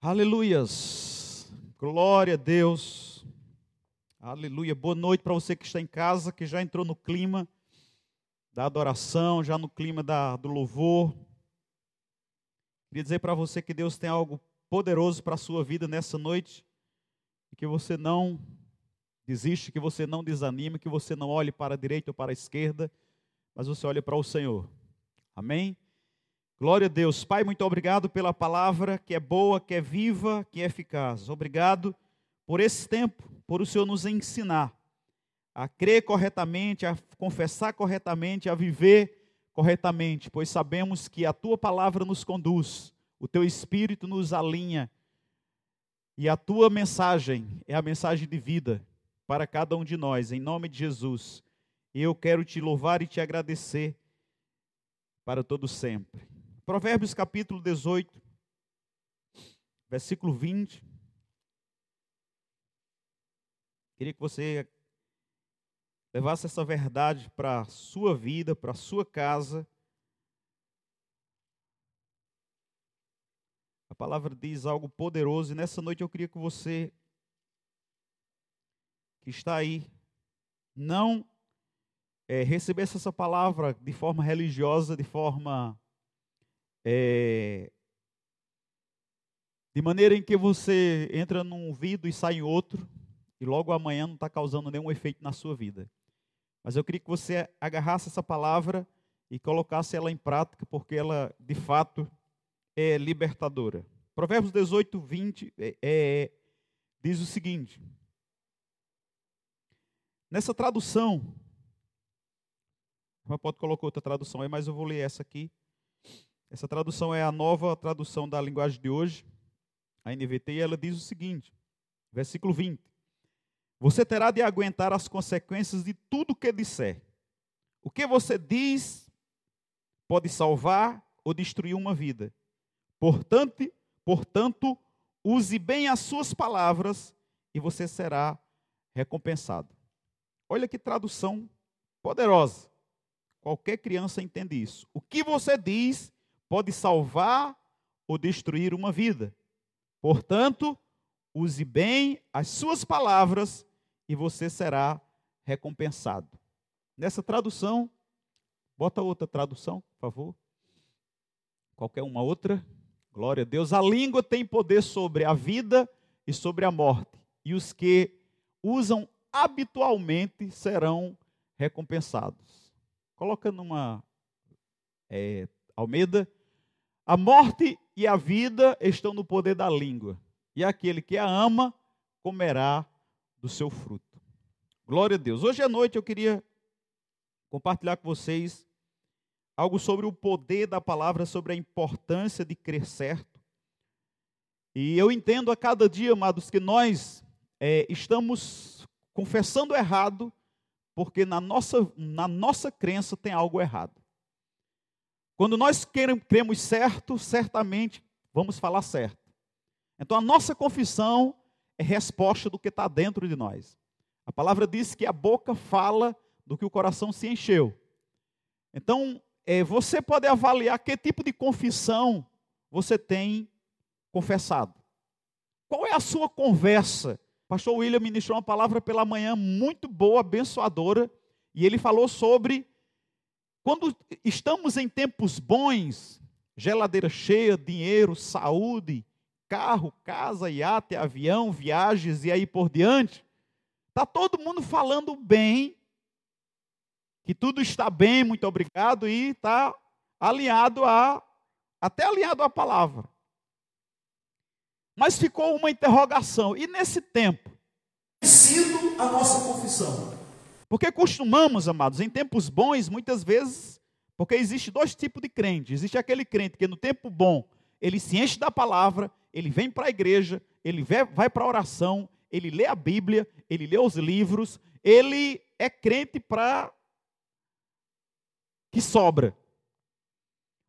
Aleluias. Glória a Deus. Aleluia. Boa noite para você que está em casa, que já entrou no clima da adoração, já no clima da, do louvor. Queria dizer para você que Deus tem algo poderoso para a sua vida nessa noite e que você não desiste, que você não desanime, que você não olhe para a direita ou para a esquerda, mas você olhe para o Senhor. Amém? Glória a Deus. Pai, muito obrigado pela palavra que é boa, que é viva, que é eficaz. Obrigado por esse tempo, por o Senhor nos ensinar a crer corretamente, a confessar corretamente, a viver corretamente, pois sabemos que a tua palavra nos conduz, o teu espírito nos alinha e a tua mensagem é a mensagem de vida para cada um de nós, em nome de Jesus. Eu quero te louvar e te agradecer para todo sempre. Provérbios capítulo 18, versículo 20. Queria que você levasse essa verdade para a sua vida, para a sua casa. A palavra diz algo poderoso e nessa noite eu queria que você que está aí não é, recebesse essa palavra de forma religiosa, de forma é, de maneira em que você entra num ouvido e sai em outro, e logo amanhã não está causando nenhum efeito na sua vida. Mas eu queria que você agarrasse essa palavra e colocasse ela em prática, porque ela, de fato, é libertadora. Provérbios 18, 20 é, é, diz o seguinte: Nessa tradução, pode colocar outra tradução aí, mas eu vou ler essa aqui. Essa tradução é a nova tradução da linguagem de hoje, a NVT, e ela diz o seguinte, versículo 20: Você terá de aguentar as consequências de tudo que disser. O que você diz pode salvar ou destruir uma vida. Portanto, portanto, use bem as suas palavras e você será recompensado. Olha que tradução poderosa. Qualquer criança entende isso. O que você diz pode salvar ou destruir uma vida. Portanto, use bem as suas palavras e você será recompensado. Nessa tradução, bota outra tradução, por favor. Qualquer uma outra. Glória a Deus. A língua tem poder sobre a vida e sobre a morte. E os que usam habitualmente serão recompensados. Coloca numa é, Almeida, a morte e a vida estão no poder da língua, e aquele que a ama comerá do seu fruto. Glória a Deus. Hoje à noite eu queria compartilhar com vocês algo sobre o poder da palavra, sobre a importância de crer certo. E eu entendo a cada dia, amados, que nós é, estamos confessando errado, porque na nossa, na nossa crença tem algo errado. Quando nós cremos certo, certamente vamos falar certo. Então a nossa confissão é resposta do que está dentro de nós. A palavra diz que a boca fala do que o coração se encheu. Então, é, você pode avaliar que tipo de confissão você tem confessado. Qual é a sua conversa? Pastor William ministrou uma palavra pela manhã muito boa, abençoadora, e ele falou sobre quando estamos em tempos bons, geladeira cheia, dinheiro, saúde, carro, casa, iate, avião, viagens e aí por diante, está todo mundo falando bem, que tudo está bem, muito obrigado, e está alinhado a, até alinhado à palavra. Mas ficou uma interrogação, e nesse tempo? Sido a nossa confissão. Porque costumamos, amados, em tempos bons, muitas vezes, porque existe dois tipos de crente. Existe aquele crente que no tempo bom, ele se enche da palavra, ele vem para a igreja, ele vai para a oração, ele lê a Bíblia, ele lê os livros, ele é crente para que sobra.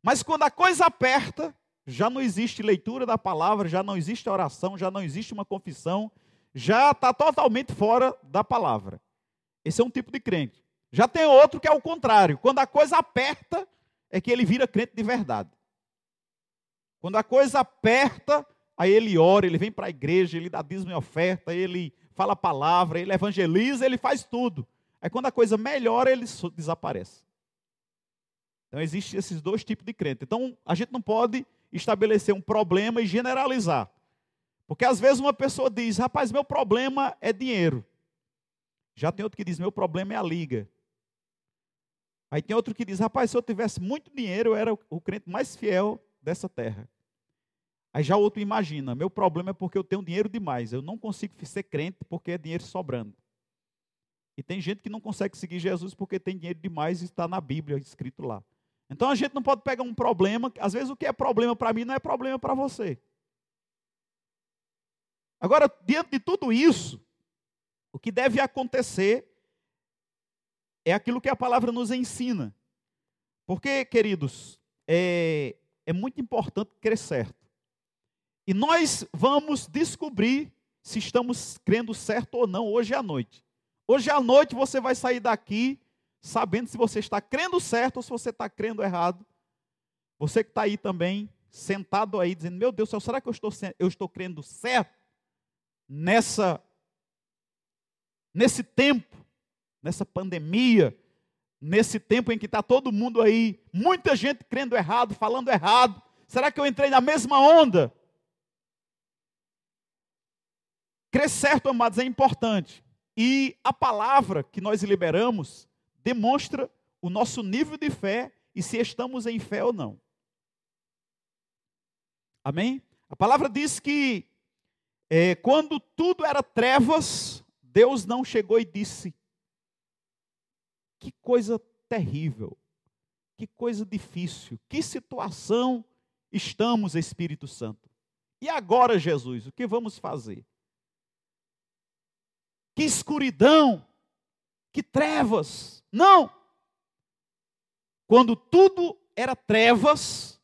Mas quando a coisa aperta, já não existe leitura da palavra, já não existe oração, já não existe uma confissão, já está totalmente fora da palavra. Esse é um tipo de crente. Já tem outro que é o contrário. Quando a coisa aperta, é que ele vira crente de verdade. Quando a coisa aperta, aí ele ora, ele vem para a igreja, ele dá dízimo e oferta, ele fala a palavra, ele evangeliza, ele faz tudo. Aí quando a coisa melhora, ele desaparece. Então existem esses dois tipos de crente. Então a gente não pode estabelecer um problema e generalizar. Porque às vezes uma pessoa diz, rapaz, meu problema é dinheiro. Já tem outro que diz, meu problema é a liga. Aí tem outro que diz, rapaz, se eu tivesse muito dinheiro, eu era o crente mais fiel dessa terra. Aí já outro imagina, meu problema é porque eu tenho dinheiro demais, eu não consigo ser crente porque é dinheiro sobrando. E tem gente que não consegue seguir Jesus porque tem dinheiro demais e está na Bíblia escrito lá. Então a gente não pode pegar um problema, às vezes o que é problema para mim não é problema para você. Agora, diante de tudo isso, o que deve acontecer é aquilo que a palavra nos ensina. Porque, queridos, é, é muito importante crer certo. E nós vamos descobrir se estamos crendo certo ou não hoje à noite. Hoje à noite você vai sair daqui sabendo se você está crendo certo ou se você está crendo errado. Você que está aí também, sentado aí, dizendo: Meu Deus do céu, será que eu estou, eu estou crendo certo nessa, nesse tempo, nessa pandemia, nesse tempo em que está todo mundo aí, muita gente crendo errado, falando errado? Será que eu entrei na mesma onda? Crer certo, amados, é importante. E a palavra que nós liberamos demonstra o nosso nível de fé e se estamos em fé ou não. Amém? A palavra diz que é, quando tudo era trevas, Deus não chegou e disse: Que coisa terrível, que coisa difícil, que situação estamos, Espírito Santo. E agora, Jesus, o que vamos fazer? Que escuridão, que trevas. Não! Quando tudo era trevas,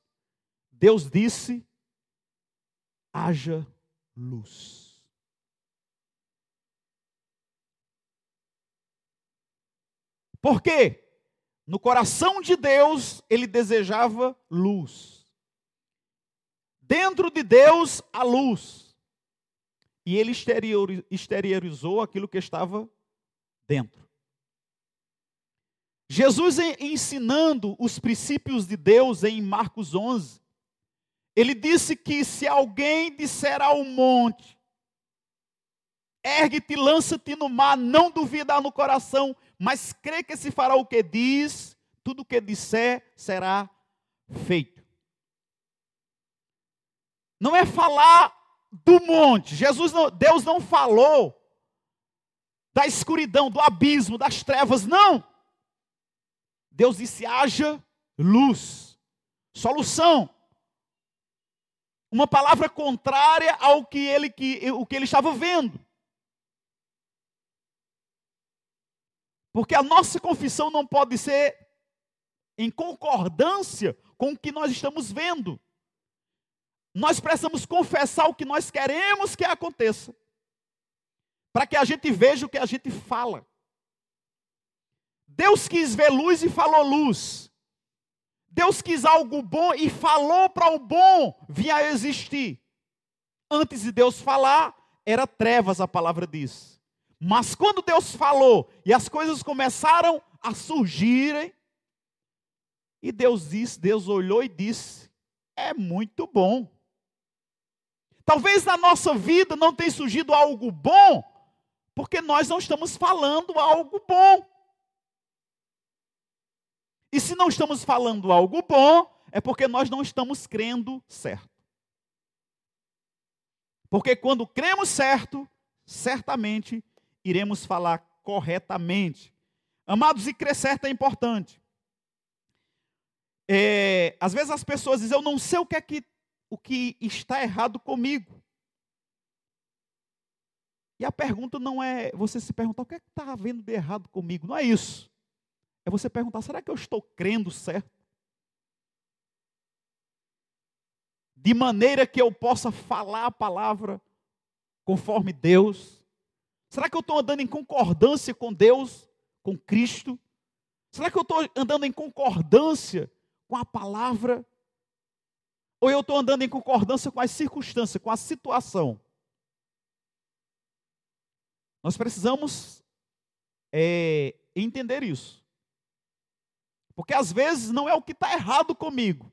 Deus disse: haja luz. Por quê? No coração de Deus, ele desejava luz. Dentro de Deus, a luz. E ele exteriorizou aquilo que estava dentro. Jesus ensinando os princípios de Deus em Marcos 11, ele disse que se alguém disser ao monte, ergue-te, lança-te no mar, não duvidar no coração, mas crê que se fará o que diz, tudo o que disser será feito. Não é falar do monte. Jesus não, Deus não falou da escuridão, do abismo, das trevas, não. Deus disse: haja luz. Solução. Uma palavra contrária ao que ele, que, o que ele estava vendo. Porque a nossa confissão não pode ser em concordância com o que nós estamos vendo. Nós precisamos confessar o que nós queremos que aconteça, para que a gente veja o que a gente fala. Deus quis ver luz e falou luz. Deus quis algo bom e falou para o bom vir a existir. Antes de Deus falar, era trevas, a palavra diz. Mas quando Deus falou e as coisas começaram a surgirem, e Deus disse, Deus olhou e disse: é muito bom. Talvez na nossa vida não tenha surgido algo bom, porque nós não estamos falando algo bom. E se não estamos falando algo bom, é porque nós não estamos crendo certo. Porque quando cremos certo, certamente iremos falar corretamente. Amados, e crer certo é importante. É, às vezes as pessoas dizem, eu não sei o que é que, o que está errado comigo. E a pergunta não é você se perguntar o que é que está havendo de errado comigo. Não é isso. É você perguntar: será que eu estou crendo certo? De maneira que eu possa falar a palavra conforme Deus? Será que eu estou andando em concordância com Deus, com Cristo? Será que eu estou andando em concordância com a palavra? ou eu estou andando em concordância com as circunstâncias, com a situação. Nós precisamos é, entender isso. Porque às vezes não é o que está errado comigo.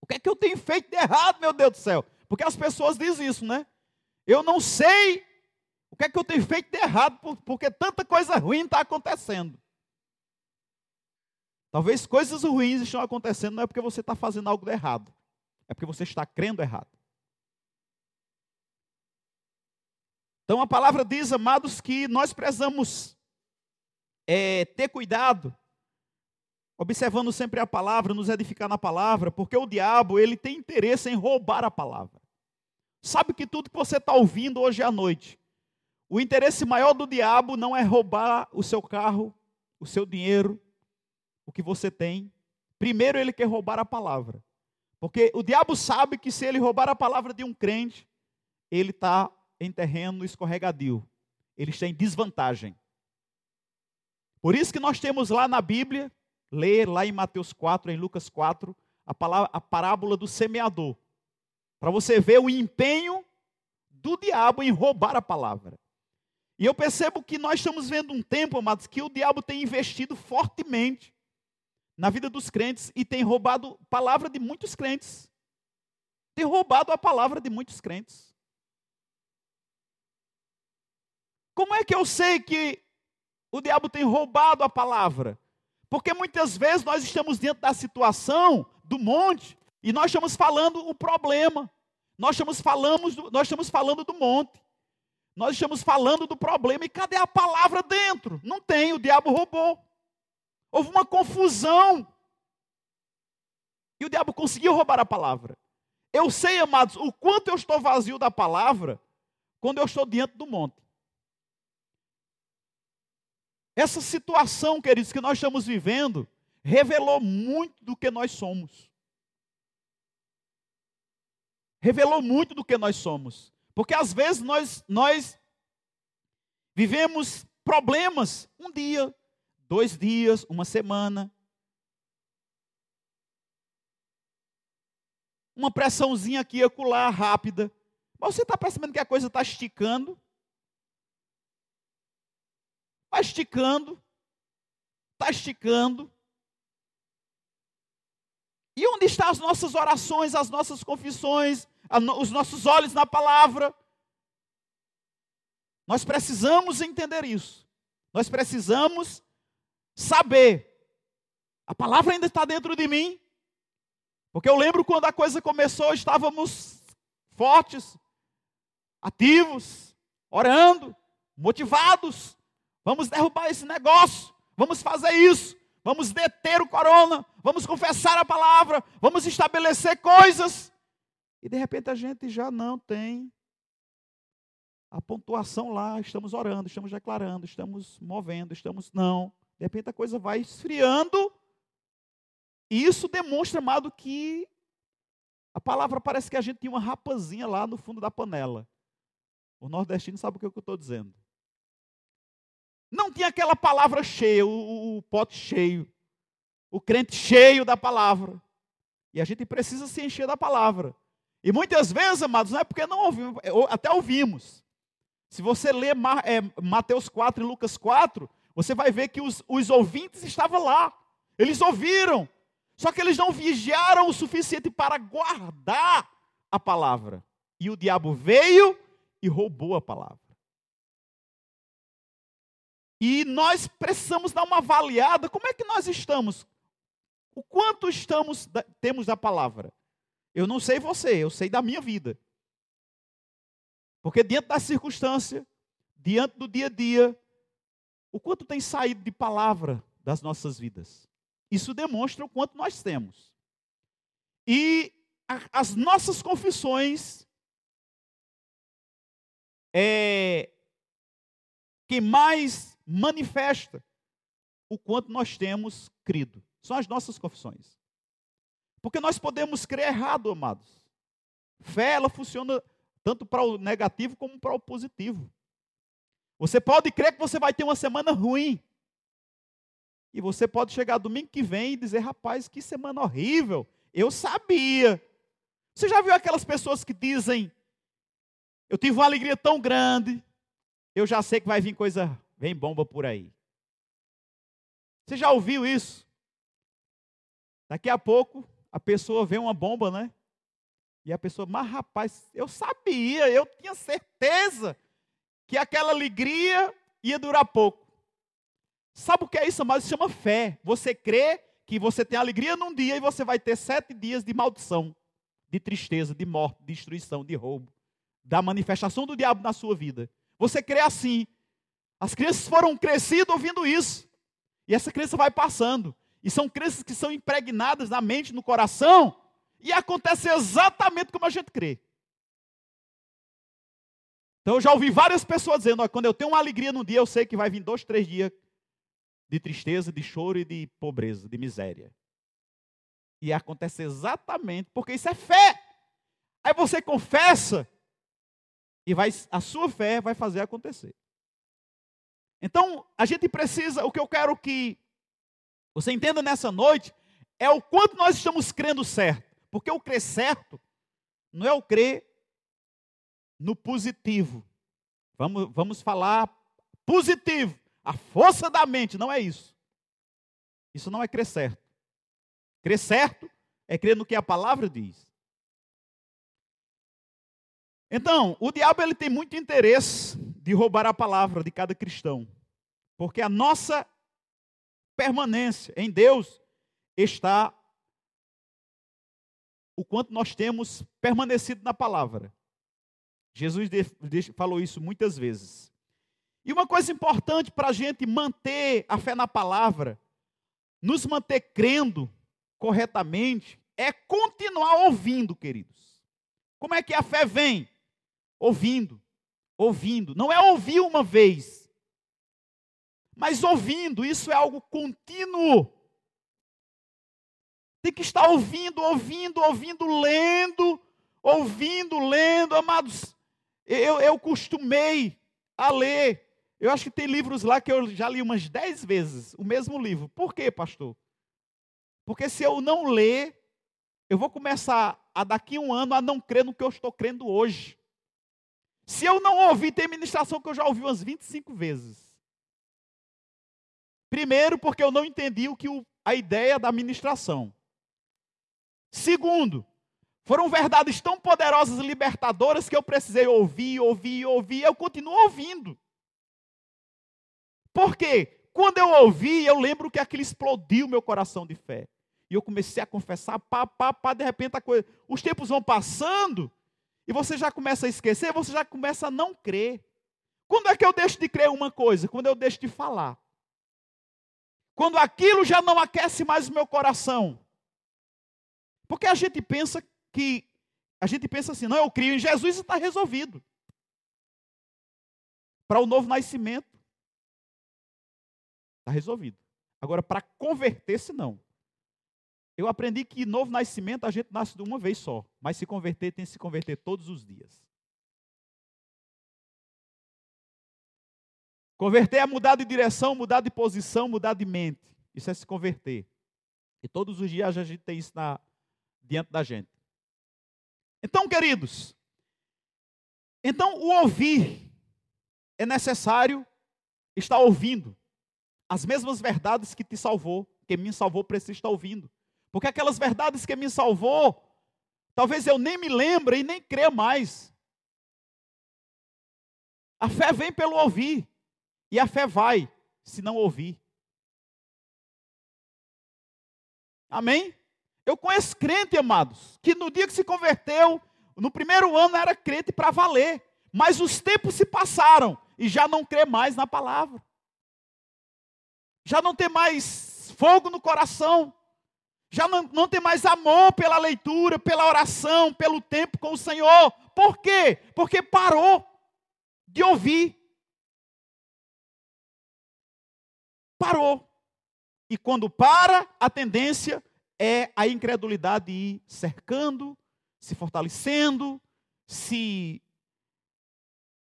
O que é que eu tenho feito de errado, meu Deus do céu? Porque as pessoas dizem isso, né? Eu não sei que é que eu tenho feito de errado, porque tanta coisa ruim está acontecendo. Talvez coisas ruins estão acontecendo, não é porque você está fazendo algo de errado, é porque você está crendo errado. Então a palavra diz, amados, que nós precisamos é, ter cuidado, observando sempre a palavra, nos edificar na palavra, porque o diabo ele tem interesse em roubar a palavra. Sabe que tudo que você está ouvindo hoje à noite, o interesse maior do diabo não é roubar o seu carro, o seu dinheiro, o que você tem. Primeiro ele quer roubar a palavra. Porque o diabo sabe que se ele roubar a palavra de um crente, ele está em terreno escorregadio. Ele está em desvantagem. Por isso que nós temos lá na Bíblia, ler lá em Mateus 4, em Lucas 4, a, palavra, a parábola do semeador. Para você ver o empenho do diabo em roubar a palavra. E eu percebo que nós estamos vendo um tempo, amados, que o diabo tem investido fortemente na vida dos crentes e tem roubado a palavra de muitos crentes. Tem roubado a palavra de muitos crentes. Como é que eu sei que o diabo tem roubado a palavra? Porque muitas vezes nós estamos dentro da situação do monte e nós estamos falando o problema. Nós estamos falando, nós estamos falando do monte. Nós estamos falando do problema e cadê a palavra dentro? Não tem, o diabo roubou. Houve uma confusão. E o diabo conseguiu roubar a palavra. Eu sei, amados, o quanto eu estou vazio da palavra quando eu estou diante do monte. Essa situação, queridos, que nós estamos vivendo, revelou muito do que nós somos. Revelou muito do que nós somos. Porque às vezes nós, nós vivemos problemas um dia, dois dias, uma semana. Uma pressãozinha aqui e acolá, rápida. Mas você está percebendo que a coisa está esticando? Está esticando. Está esticando. E onde estão as nossas orações, as nossas confissões, os nossos olhos na palavra. Nós precisamos entender isso. Nós precisamos saber. A palavra ainda está dentro de mim. Porque eu lembro quando a coisa começou, estávamos fortes, ativos, orando, motivados. Vamos derrubar esse negócio. Vamos fazer isso. Vamos deter o corona. Vamos confessar a palavra. Vamos estabelecer coisas. E de repente a gente já não tem a pontuação lá, estamos orando, estamos declarando, estamos movendo, estamos não. De repente a coisa vai esfriando. E isso demonstra, amado, que a palavra parece que a gente tinha uma rapazinha lá no fundo da panela. O nordestino sabe o que eu estou dizendo. Não tinha aquela palavra cheia, o, o pote cheio, o crente cheio da palavra. E a gente precisa se encher da palavra. E muitas vezes, amados, não é porque não ouvimos, é, até ouvimos. Se você ler é, Mateus 4 e Lucas 4, você vai ver que os, os ouvintes estavam lá. Eles ouviram. Só que eles não vigiaram o suficiente para guardar a palavra. E o diabo veio e roubou a palavra. E nós precisamos dar uma avaliada. Como é que nós estamos? O quanto estamos temos da palavra? Eu não sei você, eu sei da minha vida. Porque diante da circunstância, diante do dia a dia, o quanto tem saído de palavra das nossas vidas. Isso demonstra o quanto nós temos. E a, as nossas confissões é que mais manifesta o quanto nós temos crido. São as nossas confissões. Porque nós podemos crer errado, amados. Fé, ela funciona tanto para o negativo como para o positivo. Você pode crer que você vai ter uma semana ruim. E você pode chegar domingo que vem e dizer, rapaz, que semana horrível. Eu sabia. Você já viu aquelas pessoas que dizem: Eu tive uma alegria tão grande, eu já sei que vai vir coisa, vem bomba por aí. Você já ouviu isso? Daqui a pouco a pessoa vê uma bomba, né? E a pessoa, mas rapaz, eu sabia, eu tinha certeza que aquela alegria ia durar pouco. Sabe o que é isso? Mas se chama fé. Você crê que você tem alegria num dia e você vai ter sete dias de maldição, de tristeza, de morte, de destruição, de roubo, da manifestação do diabo na sua vida. Você crê assim. As crianças foram crescidas ouvindo isso. E essa crença vai passando. E são crenças que são impregnadas na mente, no coração. E acontece exatamente como a gente crê. Então eu já ouvi várias pessoas dizendo: quando eu tenho uma alegria num dia, eu sei que vai vir dois, três dias de tristeza, de choro e de pobreza, de miséria. E acontece exatamente porque isso é fé. Aí você confessa e vai, a sua fé vai fazer acontecer. Então, a gente precisa, o que eu quero que você entenda nessa noite, é o quanto nós estamos crendo certo. Porque o crer certo não é o crer no positivo. Vamos, vamos falar positivo. A força da mente, não é isso. Isso não é crer certo. Crer certo é crer no que a palavra diz. Então, o diabo ele tem muito interesse de roubar a palavra de cada cristão, porque a nossa permanência em Deus está o quanto nós temos permanecido na palavra. Jesus falou isso muitas vezes. E uma coisa importante para a gente manter a fé na palavra, nos manter crendo corretamente, é continuar ouvindo, queridos. Como é que a fé vem? ouvindo, ouvindo. Não é ouvir uma vez, mas ouvindo. Isso é algo contínuo. Tem que estar ouvindo, ouvindo, ouvindo, lendo, ouvindo, lendo. Amados, eu, eu costumei a ler. Eu acho que tem livros lá que eu já li umas dez vezes, o mesmo livro. Por quê, pastor? Porque se eu não ler, eu vou começar a daqui um ano a não crer no que eu estou crendo hoje. Se eu não ouvi, tem ministração que eu já ouvi umas 25 vezes. Primeiro, porque eu não entendi o que o, a ideia da ministração. Segundo, foram verdades tão poderosas e libertadoras que eu precisei ouvir, ouvir, ouvir, eu continuo ouvindo. Por quê? Quando eu ouvi, eu lembro que aquilo explodiu meu coração de fé. E eu comecei a confessar, pá, pá, pá, de repente a coisa. Os tempos vão passando, e você já começa a esquecer, você já começa a não crer. Quando é que eu deixo de crer uma coisa? Quando eu deixo de falar. Quando aquilo já não aquece mais o meu coração. Porque a gente pensa que, a gente pensa assim, não, eu crio em Jesus e está resolvido. Para o novo nascimento, está resolvido. Agora, para converter-se, não. Eu aprendi que novo nascimento a gente nasce de uma vez só, mas se converter tem que se converter todos os dias. Converter é mudar de direção, mudar de posição, mudar de mente. Isso é se converter. E todos os dias a gente tem isso na, diante da gente. Então, queridos, então o ouvir é necessário estar ouvindo as mesmas verdades que te salvou, que me salvou, precisa estar ouvindo. Porque aquelas verdades que me salvou, talvez eu nem me lembre e nem creia mais. A fé vem pelo ouvir. E a fé vai se não ouvir. Amém? Eu conheço crente, amados, que no dia que se converteu, no primeiro ano era crente para valer. Mas os tempos se passaram e já não crê mais na palavra. Já não tem mais fogo no coração já não, não tem mais amor pela leitura, pela oração, pelo tempo com o Senhor. Por quê? Porque parou de ouvir. Parou. E quando para, a tendência é a incredulidade ir cercando, se fortalecendo, se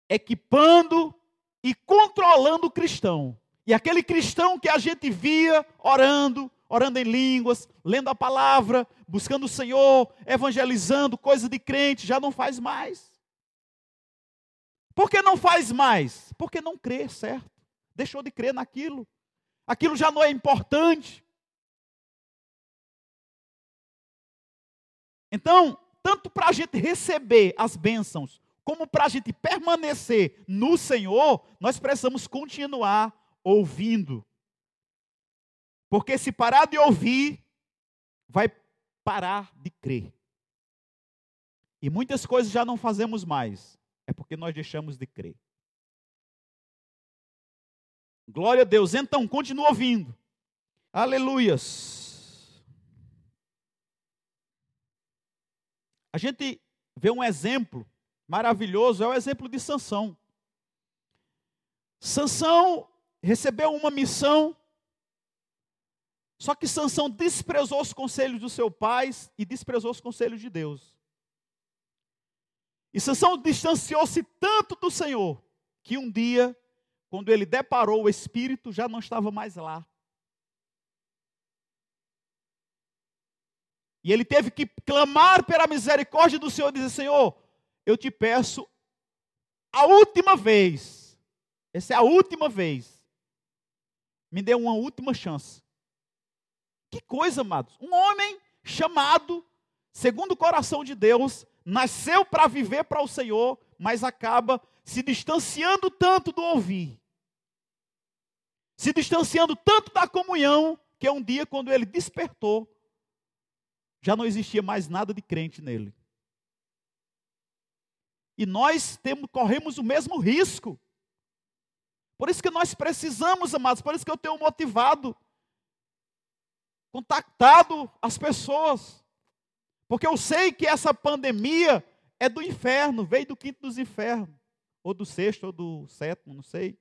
equipando e controlando o cristão. E aquele cristão que a gente via orando, orando em línguas, lendo a palavra, buscando o Senhor, evangelizando, coisa de crente, já não faz mais. Por que não faz mais? Porque não crê, certo? Deixou de crer naquilo. Aquilo já não é importante. Então, tanto para a gente receber as bênçãos, como para a gente permanecer no Senhor, nós precisamos continuar ouvindo. Porque se parar de ouvir, vai parar de crer. E muitas coisas já não fazemos mais, é porque nós deixamos de crer. Glória a Deus. Então, continua ouvindo. Aleluias. A gente vê um exemplo maravilhoso, é o exemplo de Sansão. Sansão recebeu uma missão, só que Sansão desprezou os conselhos dos seus pais e desprezou os conselhos de Deus. E Sansão distanciou-se tanto do Senhor que um dia quando ele deparou o espírito, já não estava mais lá. E ele teve que clamar pela misericórdia do Senhor dizer: Senhor, eu te peço a última vez, essa é a última vez, me dê uma última chance. Que coisa, amados. Um homem chamado, segundo o coração de Deus, nasceu para viver para o Senhor, mas acaba se distanciando tanto do ouvir, se distanciando tanto da comunhão, que um dia, quando ele despertou, já não existia mais nada de crente nele. E nós temos, corremos o mesmo risco. Por isso que nós precisamos, amados, por isso que eu tenho motivado, contactado as pessoas. Porque eu sei que essa pandemia é do inferno, veio do quinto dos infernos, ou do sexto, ou do sétimo, não sei.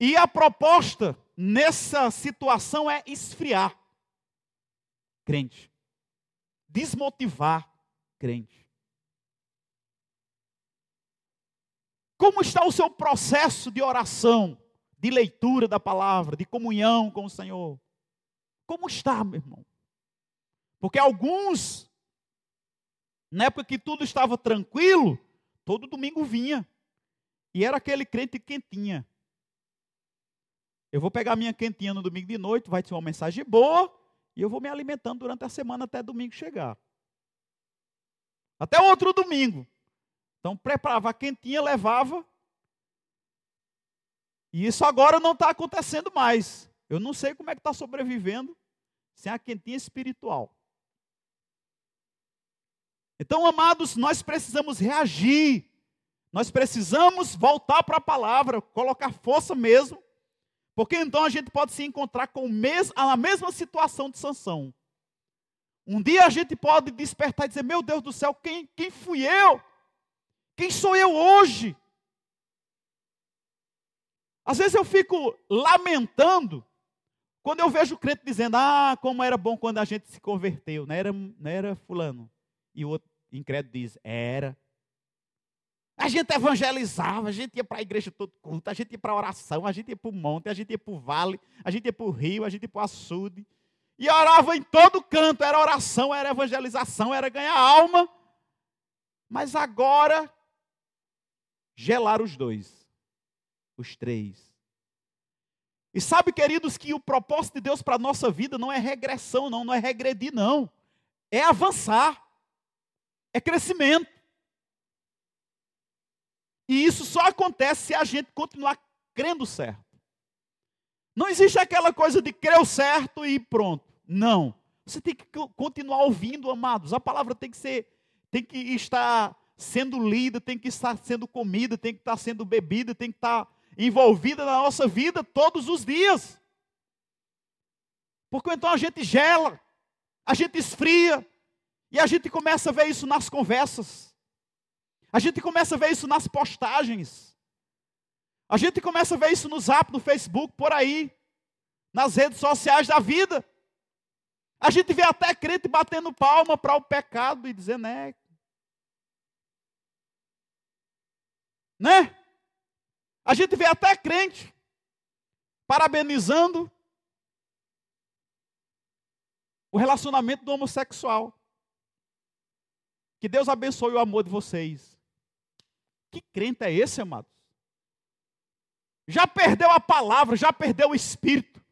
E a proposta nessa situação é esfriar crente, desmotivar crente. Como está o seu processo de oração, de leitura da palavra, de comunhão com o Senhor? Como está, meu irmão? Porque alguns, na época que tudo estava tranquilo, todo domingo vinha. E era aquele crente quentinha. Eu vou pegar minha quentinha no domingo de noite, vai ter uma mensagem boa, e eu vou me alimentando durante a semana até domingo chegar. Até outro domingo. Então preparava a quentinha, levava. E isso agora não está acontecendo mais. Eu não sei como é que está sobrevivendo sem a quentinha espiritual. Então, amados, nós precisamos reagir. Nós precisamos voltar para a palavra, colocar força mesmo porque então a gente pode se encontrar com a mesma situação de Sansão. Um dia a gente pode despertar e dizer: Meu Deus do céu, quem, quem fui eu? Quem sou eu hoje? Às vezes eu fico lamentando quando eu vejo o crente dizendo: Ah, como era bom quando a gente se converteu. Não era, não era fulano. E o outro incrédulo diz: Era. A gente evangelizava, a gente ia para a igreja todo culto, a gente ia para a oração, a gente ia para o monte, a gente ia para o vale, a gente ia para o rio, a gente ia para o açude. E orava em todo canto, era oração, era evangelização, era ganhar alma. Mas agora, gelar os dois, os três. E sabe, queridos, que o propósito de Deus para a nossa vida não é regressão, não, não é regredir, não. É avançar, é crescimento. E isso só acontece se a gente continuar crendo certo. Não existe aquela coisa de crer o certo e pronto. Não. Você tem que continuar ouvindo, amados. A palavra tem que ser, tem que estar sendo lida, tem que estar sendo comida, tem que estar sendo bebida, tem que estar envolvida na nossa vida todos os dias. Porque então a gente gela, a gente esfria, e a gente começa a ver isso nas conversas. A gente começa a ver isso nas postagens. A gente começa a ver isso no Zap, no Facebook, por aí, nas redes sociais da vida. A gente vê até crente batendo palma para o pecado e dizendo, né? Né? A gente vê até crente parabenizando o relacionamento do homossexual. Que Deus abençoe o amor de vocês. Que crente é esse, amados? Já perdeu a palavra, já perdeu o espírito,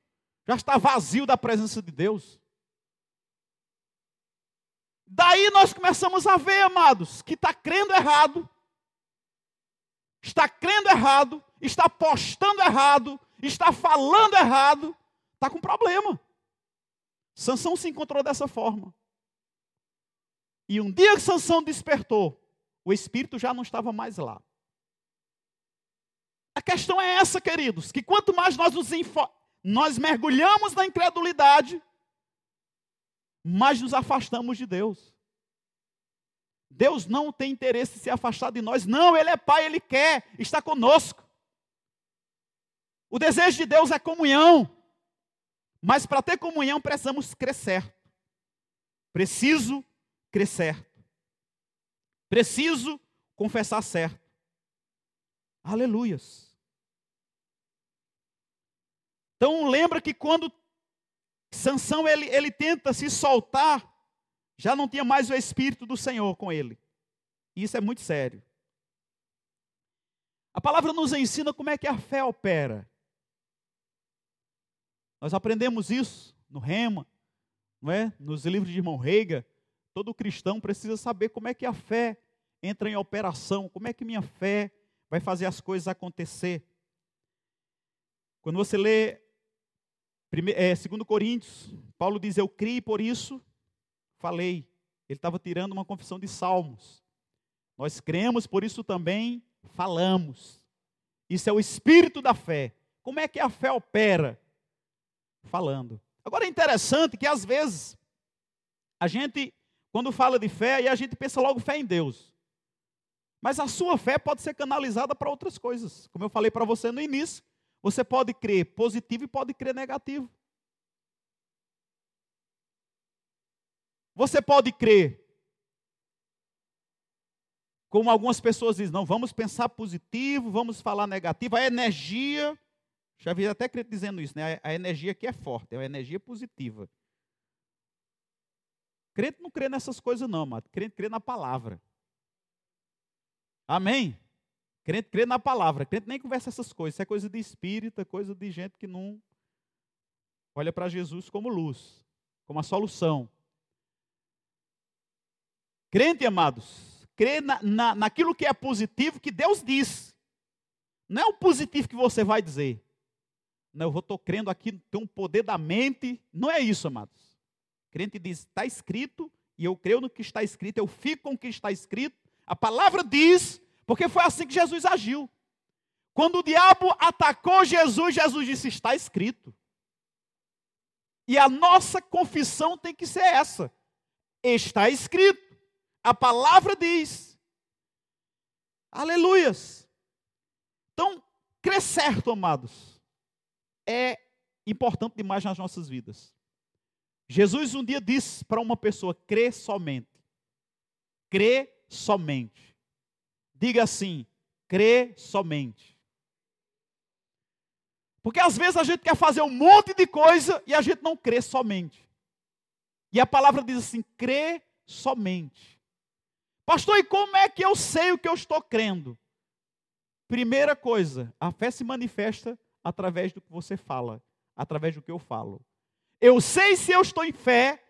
já está vazio da presença de Deus. Daí nós começamos a ver, amados, que está crendo errado, está crendo errado, está postando errado, está falando errado, está com problema. Sansão se encontrou dessa forma. E um dia que Sansão despertou, o espírito já não estava mais lá. A questão é essa, queridos, que quanto mais nós nos nós mergulhamos na incredulidade, mais nos afastamos de Deus. Deus não tem interesse em se afastar de nós. Não, Ele é Pai, Ele quer, está conosco. O desejo de Deus é comunhão. Mas para ter comunhão precisamos crescer. Preciso crescer. Preciso confessar certo. Aleluias. Então lembra que quando Sansão ele, ele tenta se soltar, já não tinha mais o Espírito do Senhor com ele. Isso é muito sério. A palavra nos ensina como é que a fé opera. Nós aprendemos isso no Rema, não é? nos livros de irmão Reiga. Todo cristão precisa saber como é que a fé entra em operação, como é que minha fé vai fazer as coisas acontecer. Quando você lê é, 2 Coríntios, Paulo diz: Eu criei por isso, falei. Ele estava tirando uma confissão de salmos. Nós cremos, por isso também falamos. Isso é o espírito da fé. Como é que a fé opera? falando. Agora é interessante que às vezes a gente, quando fala de fé, aí a gente pensa logo fé em Deus. Mas a sua fé pode ser canalizada para outras coisas. Como eu falei para você no início, você pode crer positivo e pode crer negativo. Você pode crer, como algumas pessoas dizem, não, vamos pensar positivo, vamos falar negativo, a energia já vi até crente dizendo isso, né? A energia aqui é forte, é uma energia positiva. Crente não crê nessas coisas, não, mas crente crê na palavra. Amém? Crente crê na palavra. Crente nem conversa essas coisas. Isso é coisa de espírita, coisa de gente que não olha para Jesus como luz, como a solução. Crente, amados, crê na, na, naquilo que é positivo que Deus diz. Não é o positivo que você vai dizer. Não, eu estou crendo aqui, tem um poder da mente. Não é isso, amados. Crente diz, está escrito, e eu creio no que está escrito, eu fico com o que está escrito. A palavra diz, porque foi assim que Jesus agiu. Quando o diabo atacou Jesus, Jesus disse: Está escrito. E a nossa confissão tem que ser essa: Está escrito. A palavra diz. Aleluias. Então, crescer, amados é importante demais nas nossas vidas. Jesus um dia disse para uma pessoa: crê somente. Crê somente. Diga assim: crê somente. Porque às vezes a gente quer fazer um monte de coisa e a gente não crê somente. E a palavra diz assim: crê somente. Pastor, e como é que eu sei o que eu estou crendo? Primeira coisa, a fé se manifesta através do que você fala, através do que eu falo. Eu sei se eu estou em fé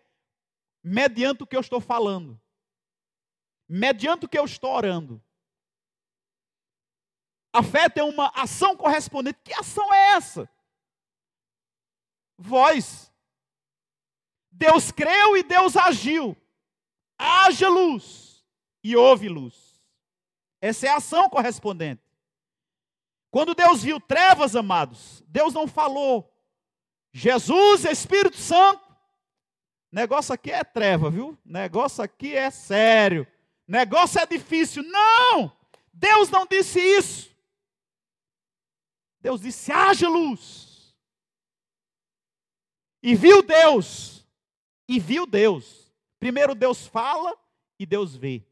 mediante o que eu estou falando, mediante o que eu estou orando. A fé tem uma ação correspondente. Que ação é essa? Voz. Deus creu e Deus agiu. Haja luz e houve luz. Essa é a ação correspondente. Quando Deus viu trevas, amados, Deus não falou, Jesus, Espírito Santo. Negócio aqui é treva, viu? Negócio aqui é sério. Negócio é difícil. Não! Deus não disse isso. Deus disse: haja luz. E viu Deus. E viu Deus. Primeiro Deus fala e Deus vê.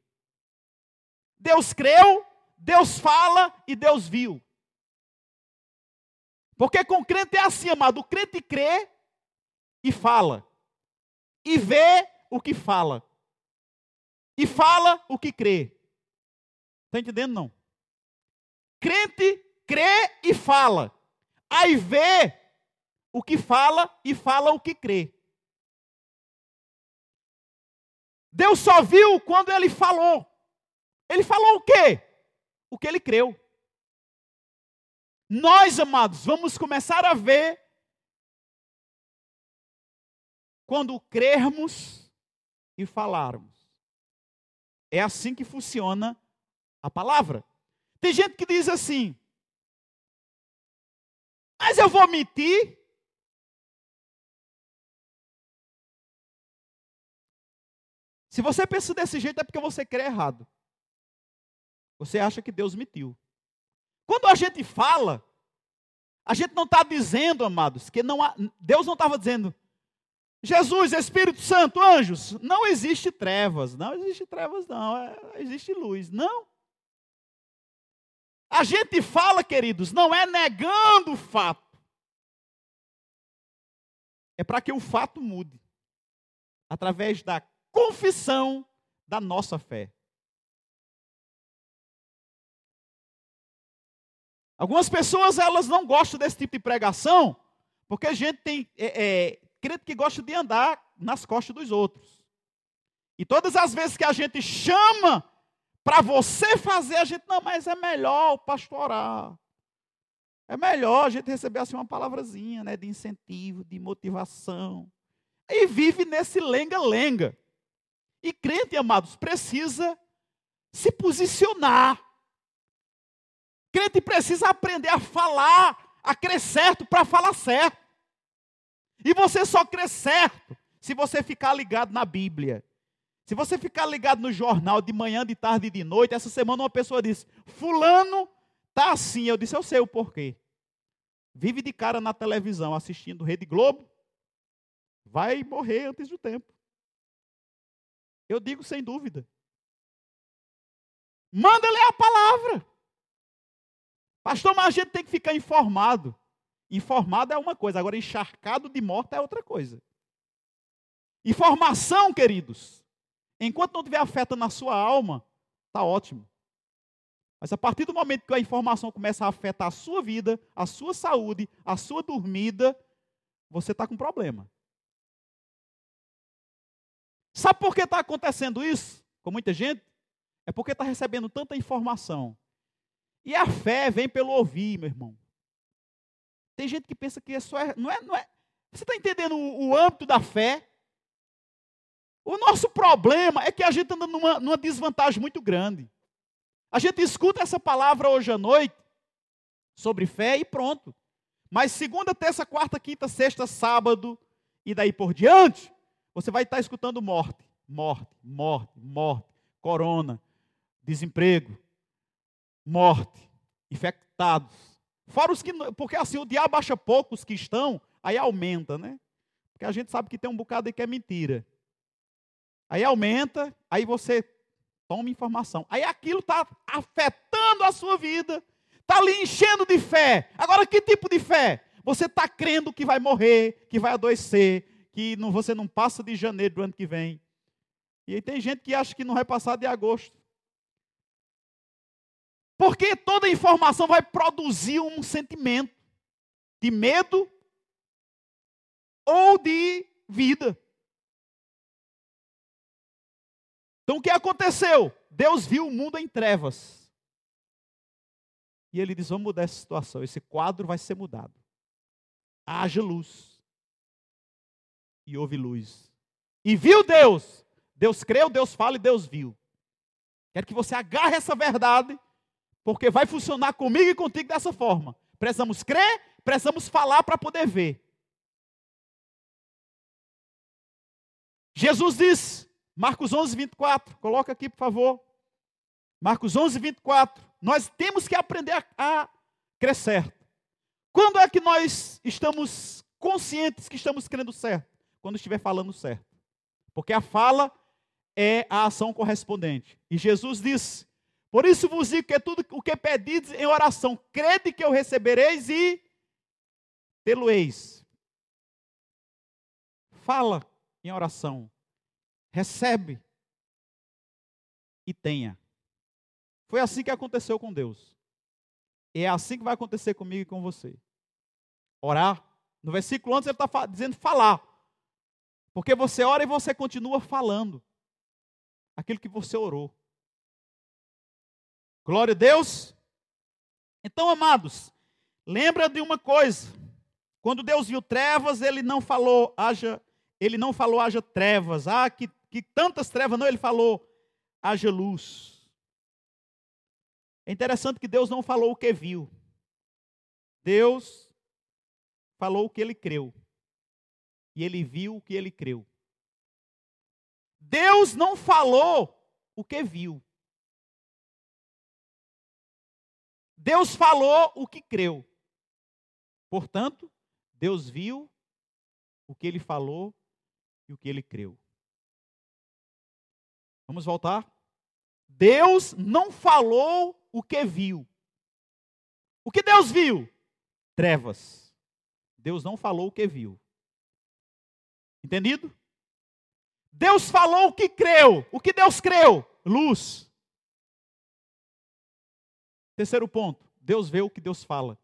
Deus creu, Deus fala e Deus viu. Porque com o crente é assim, amado. O crente crê e fala. e vê o que fala. E fala o que crê. Está entendendo não? Crente crê e fala. Aí vê o que fala e fala o que crê. Deus só viu quando ele falou. Ele falou o quê? O que ele creu. Nós, amados, vamos começar a ver quando crermos e falarmos. É assim que funciona a palavra. Tem gente que diz assim: Mas eu vou mentir? Se você pensa desse jeito, é porque você crê errado. Você acha que Deus mentiu. Quando a gente fala, a gente não está dizendo, amados, que não há, Deus não estava dizendo, Jesus, Espírito Santo, anjos, não existe trevas, não existe trevas, não, é, existe luz, não. A gente fala, queridos, não é negando o fato, é para que o fato mude, através da confissão da nossa fé. Algumas pessoas elas não gostam desse tipo de pregação, porque a gente tem é, é, crente que gosta de andar nas costas dos outros. E todas as vezes que a gente chama para você fazer, a gente, não, mas é melhor pastorar. É melhor a gente receber assim uma palavrazinha, né, de incentivo, de motivação. E vive nesse lenga-lenga. E crente, amados, precisa se posicionar. Crente precisa aprender a falar, a crer certo para falar certo. E você só crê certo se você ficar ligado na Bíblia. Se você ficar ligado no jornal de manhã, de tarde e de noite, essa semana uma pessoa disse: Fulano tá assim. Eu disse: Eu sei o porquê. Vive de cara na televisão assistindo Rede Globo, vai morrer antes do tempo. Eu digo sem dúvida. Manda ler a palavra. Pastor, mas a gente tem que ficar informado. Informado é uma coisa, agora encharcado de morte é outra coisa. Informação, queridos, enquanto não tiver afeta na sua alma, está ótimo. Mas a partir do momento que a informação começa a afetar a sua vida, a sua saúde, a sua dormida, você está com problema. Sabe por que está acontecendo isso com muita gente? É porque está recebendo tanta informação. E a fé vem pelo ouvir, meu irmão. Tem gente que pensa que é só. Não é, não é, você está entendendo o, o, âmbito da fé? O nosso problema é que a gente anda numa, numa desvantagem muito grande. A gente escuta essa palavra hoje à noite sobre fé e pronto. Mas segunda, terça, quarta, quinta, sexta, sábado e daí por diante, você vai estar escutando morte, morte, morte, morte, corona, desemprego, morte, infectados. Fora os que. Porque assim, o diabo acha poucos que estão, aí aumenta, né? Porque a gente sabe que tem um bocado aí que é mentira. Aí aumenta, aí você toma informação. Aí aquilo está afetando a sua vida, está lhe enchendo de fé. Agora, que tipo de fé? Você está crendo que vai morrer, que vai adoecer, que não, você não passa de janeiro do ano que vem. E aí tem gente que acha que não vai passar de agosto. Porque toda informação vai produzir um sentimento de medo ou de vida. Então o que aconteceu? Deus viu o mundo em trevas. E ele diz: vamos mudar essa situação. Esse quadro vai ser mudado. Haja luz e houve luz. E viu Deus. Deus creu, Deus fala e Deus viu. Quero que você agarre essa verdade, porque vai funcionar comigo e contigo dessa forma. Precisamos crer, precisamos falar para poder ver. Jesus disse, Marcos 11, 24, coloca aqui por favor. Marcos 11, 24. Nós temos que aprender a, a crescer. Quando é que nós estamos conscientes que estamos crendo certo? quando estiver falando certo. Porque a fala é a ação correspondente. E Jesus disse: Por isso vos digo que tudo o que pedides em oração, crede que eu recebereis e tê-lo-eis. Fala em oração. Recebe e tenha. Foi assim que aconteceu com Deus. E é assim que vai acontecer comigo e com você. Orar. No versículo antes ele está dizendo falar. Porque você ora e você continua falando aquilo que você orou. Glória a Deus. Então, amados, lembra de uma coisa. Quando Deus viu trevas, ele não falou haja, ele não falou haja trevas. Ah, que, que tantas trevas, não, ele falou haja luz. É interessante que Deus não falou o que viu. Deus falou o que ele creu. E ele viu o que ele creu. Deus não falou o que viu. Deus falou o que creu. Portanto, Deus viu o que ele falou e o que ele creu. Vamos voltar? Deus não falou o que viu. O que Deus viu? Trevas. Deus não falou o que viu. Entendido? Deus falou o que creu. O que Deus creu? Luz. Terceiro ponto. Deus vê o que Deus fala.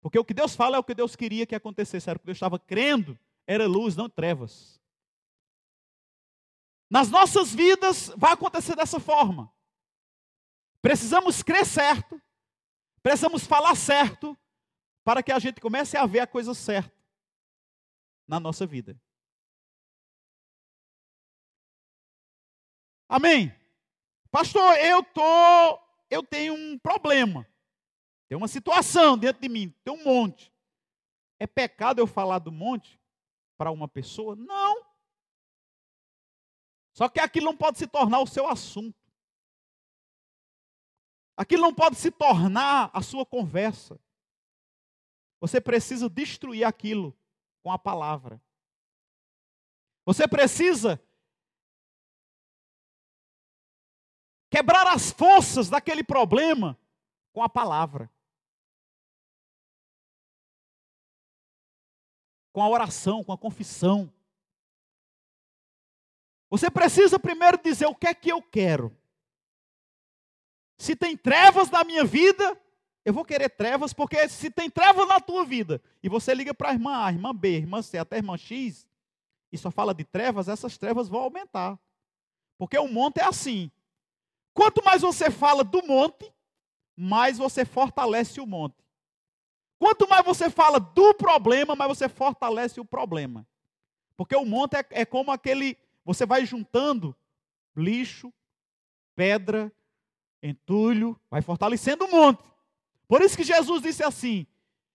Porque o que Deus fala é o que Deus queria que acontecesse. Era o que Deus estava crendo. Era luz, não trevas. Nas nossas vidas vai acontecer dessa forma. Precisamos crer certo, precisamos falar certo, para que a gente comece a ver a coisa certa na nossa vida. Amém? Pastor, eu tô, eu tenho um problema. Tem uma situação dentro de mim, tem um monte. É pecado eu falar do monte para uma pessoa? Não. Só que aquilo não pode se tornar o seu assunto. Aquilo não pode se tornar a sua conversa. Você precisa destruir aquilo com a palavra. Você precisa quebrar as forças daquele problema com a palavra. Com a oração, com a confissão. Você precisa primeiro dizer o que é que eu quero. Se tem trevas na minha vida, eu vou querer trevas, porque se tem trevas na tua vida, e você liga para a irmã A, irmã B, irmã C, até irmã X, e só fala de trevas, essas trevas vão aumentar. Porque o monte é assim. Quanto mais você fala do monte, mais você fortalece o monte. Quanto mais você fala do problema, mais você fortalece o problema. Porque o monte é, é como aquele. Você vai juntando lixo, pedra, entulho, vai fortalecendo o monte. Por isso que Jesus disse assim: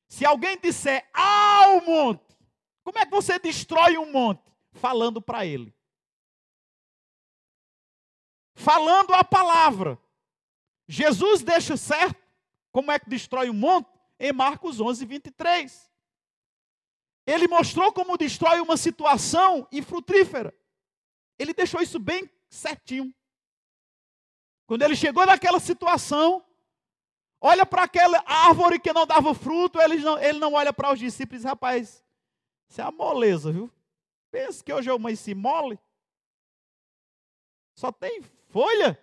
se alguém disser ao monte, como é que você destrói um monte? Falando para ele. Falando a palavra. Jesus deixa certo como é que destrói um monte em Marcos 11, 23. Ele mostrou como destrói uma situação infrutífera. Ele deixou isso bem certinho. Quando ele chegou naquela situação, olha para aquela árvore que não dava fruto, ele não, ele não olha para os discípulos rapaz, isso é a moleza, viu? Pensa que hoje eu amanheci mole. Só tem folha.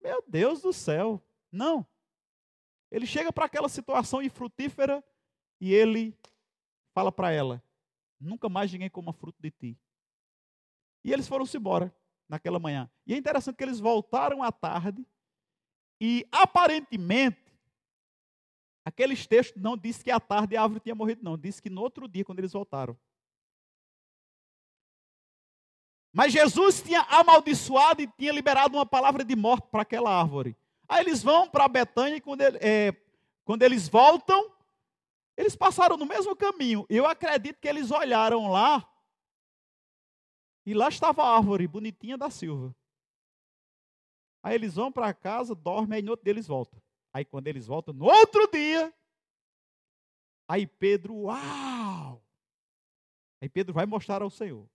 Meu Deus do céu. Não. Ele chega para aquela situação infrutífera e ele fala para ela: Nunca mais ninguém coma fruto de ti. E eles foram-se embora naquela manhã. E é interessante que eles voltaram à tarde e aparentemente aqueles textos não diz que à tarde a árvore tinha morrido, não. Diz que no outro dia, quando eles voltaram. Mas Jesus tinha amaldiçoado e tinha liberado uma palavra de morte para aquela árvore. Aí eles vão para Betânia e quando, ele, é, quando eles voltam, eles passaram no mesmo caminho. Eu acredito que eles olharam lá e lá estava a árvore bonitinha da Silva. Aí eles vão para casa, dormem, aí no outro dia eles voltam. Aí quando eles voltam, no outro dia, aí Pedro, uau! Aí Pedro vai mostrar ao Senhor.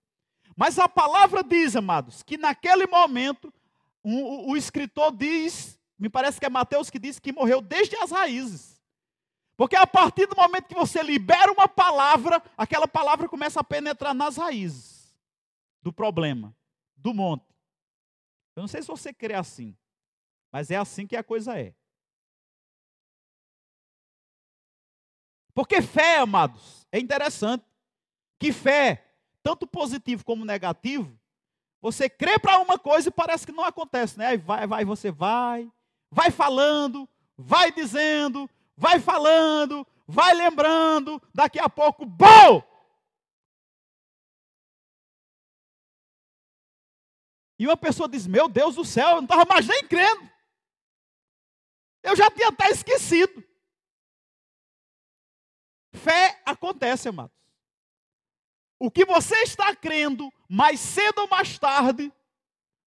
Mas a palavra diz, amados, que naquele momento, um, o, escritor diz, me parece que é Mateus que diz que morreu desde as raízes. Porque a partir do momento que você libera uma palavra, aquela palavra começa a penetrar nas raízes do problema, do monte. Eu não sei se você crê assim, mas é assim que a coisa é. Porque fé, amados, é interessante que fé, tanto positivo como negativo, você crê para uma coisa e parece que não acontece, né? Aí vai, vai, você vai, vai falando, vai dizendo, vai falando, vai lembrando, daqui a pouco, bom! E uma pessoa diz: Meu Deus do céu, eu não estava mais nem crendo. Eu já tinha até esquecido. Fé acontece, amados. O que você está crendo, mais cedo ou mais tarde,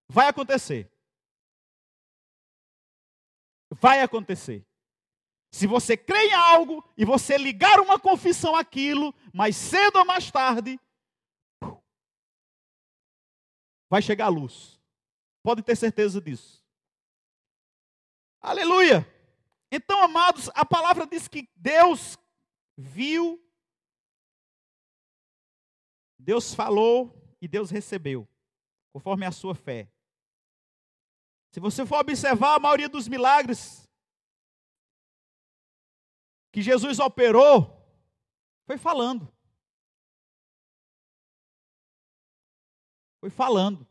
vai acontecer. Vai acontecer. Se você crê em algo e você ligar uma confissão àquilo, mais cedo ou mais tarde, vai chegar a luz. Pode ter certeza disso. Aleluia! Então, amados, a palavra diz que Deus viu, Deus falou e Deus recebeu, conforme a sua fé. Se você for observar a maioria dos milagres que Jesus operou, foi falando. Foi falando.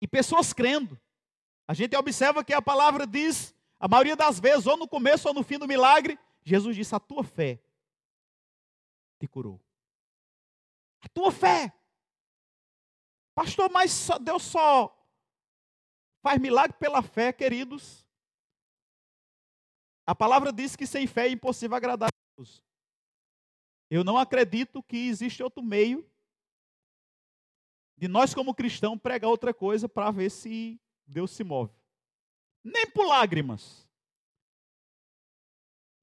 E pessoas crendo. A gente observa que a palavra diz, a maioria das vezes, ou no começo ou no fim do milagre, Jesus disse: A tua fé te curou. A tua fé. Pastor, mas só, Deus só faz milagre pela fé, queridos. A palavra diz que sem fé é impossível agradar a Deus. Eu não acredito que existe outro meio de nós, como cristãos, pregar outra coisa para ver se Deus se move. Nem por lágrimas.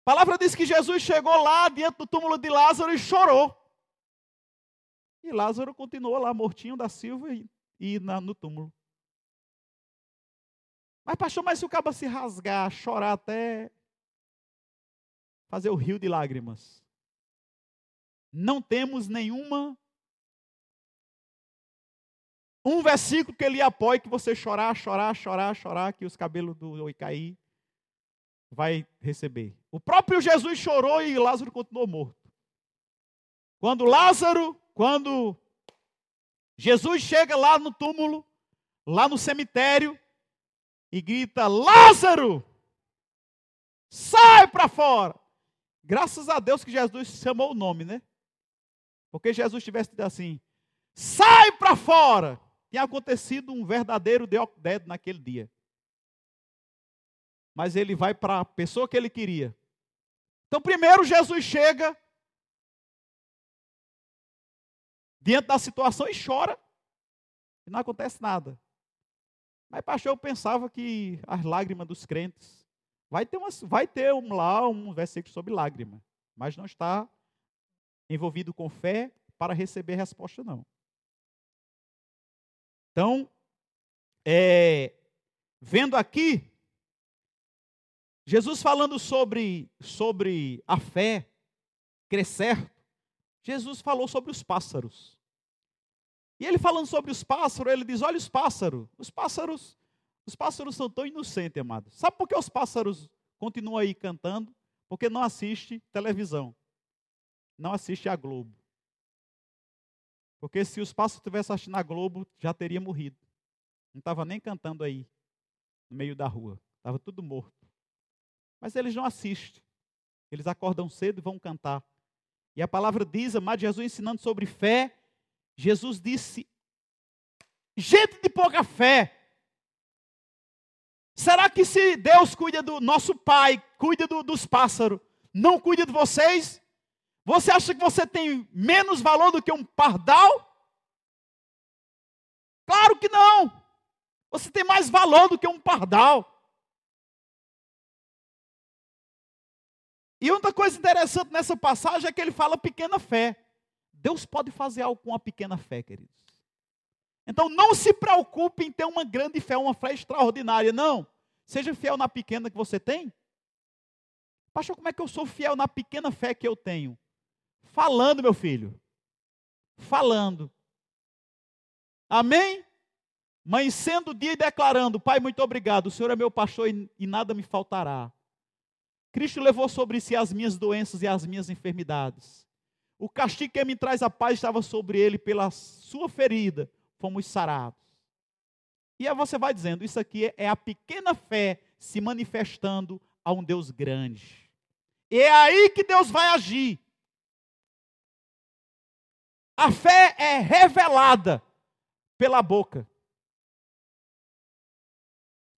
A palavra diz que Jesus chegou lá diante do túmulo de Lázaro e chorou. E Lázaro continuou lá, mortinho da Silva e, e na, no túmulo. Mas, pastor, mas se o cabo se rasgar, chorar até fazer o rio de lágrimas não temos nenhuma um versículo que ele apoie que você chorar, chorar, chorar, chorar, que os cabelos do Icaí vai receber. O próprio Jesus chorou e Lázaro continuou morto. Quando Lázaro, quando Jesus chega lá no túmulo, lá no cemitério, e grita: Lázaro, sai para fora. Graças a Deus que Jesus chamou o nome, né? Porque Jesus tivesse dito assim: sai para fora. Tinha acontecido um verdadeiro dedo naquele dia. Mas ele vai para a pessoa que ele queria. Então, primeiro, Jesus chega diante da situação e chora. E não acontece nada. Mas, pastor, eu pensava que as lágrimas dos crentes. Vai ter, uma, vai ter um, lá um versículo sobre lágrima. Mas não está envolvido com fé para receber resposta, não. Então, é, vendo aqui, Jesus falando sobre, sobre a fé, crescer, Jesus falou sobre os pássaros. E ele falando sobre os pássaros, ele diz: olha os pássaros. Os pássaros, os pássaros são tão inocentes, amados. Sabe por que os pássaros continuam aí cantando? Porque não assiste televisão não assiste a Globo. Porque se os pássaros tivessem assistindo a Globo, já teria morrido. Não estava nem cantando aí, no meio da rua. Estava tudo morto. Mas eles não assistem. Eles acordam cedo e vão cantar. E a palavra diz, amado Jesus ensinando sobre fé, Jesus disse: gente de pouca fé. Será que se Deus cuida do nosso Pai, cuida do, dos pássaros, não cuida de vocês? Você acha que você tem menos valor do que um pardal? Claro que não. Você tem mais valor do que um pardal. E outra coisa interessante nessa passagem é que ele fala pequena fé. Deus pode fazer algo com a pequena fé, queridos. Então não se preocupe em ter uma grande fé, uma fé extraordinária, não. Seja fiel na pequena que você tem. Pastor, como é que eu sou fiel na pequena fé que eu tenho? Falando, meu filho. Falando. Amém? Mãe, sendo o dia e declarando: Pai, muito obrigado, o Senhor é meu pastor e, e nada me faltará. Cristo levou sobre si as minhas doenças e as minhas enfermidades. O castigo que me traz a paz estava sobre ele, pela sua ferida, fomos sarados. E aí você vai dizendo: Isso aqui é a pequena fé se manifestando a um Deus grande. E é aí que Deus vai agir. A fé é revelada pela boca.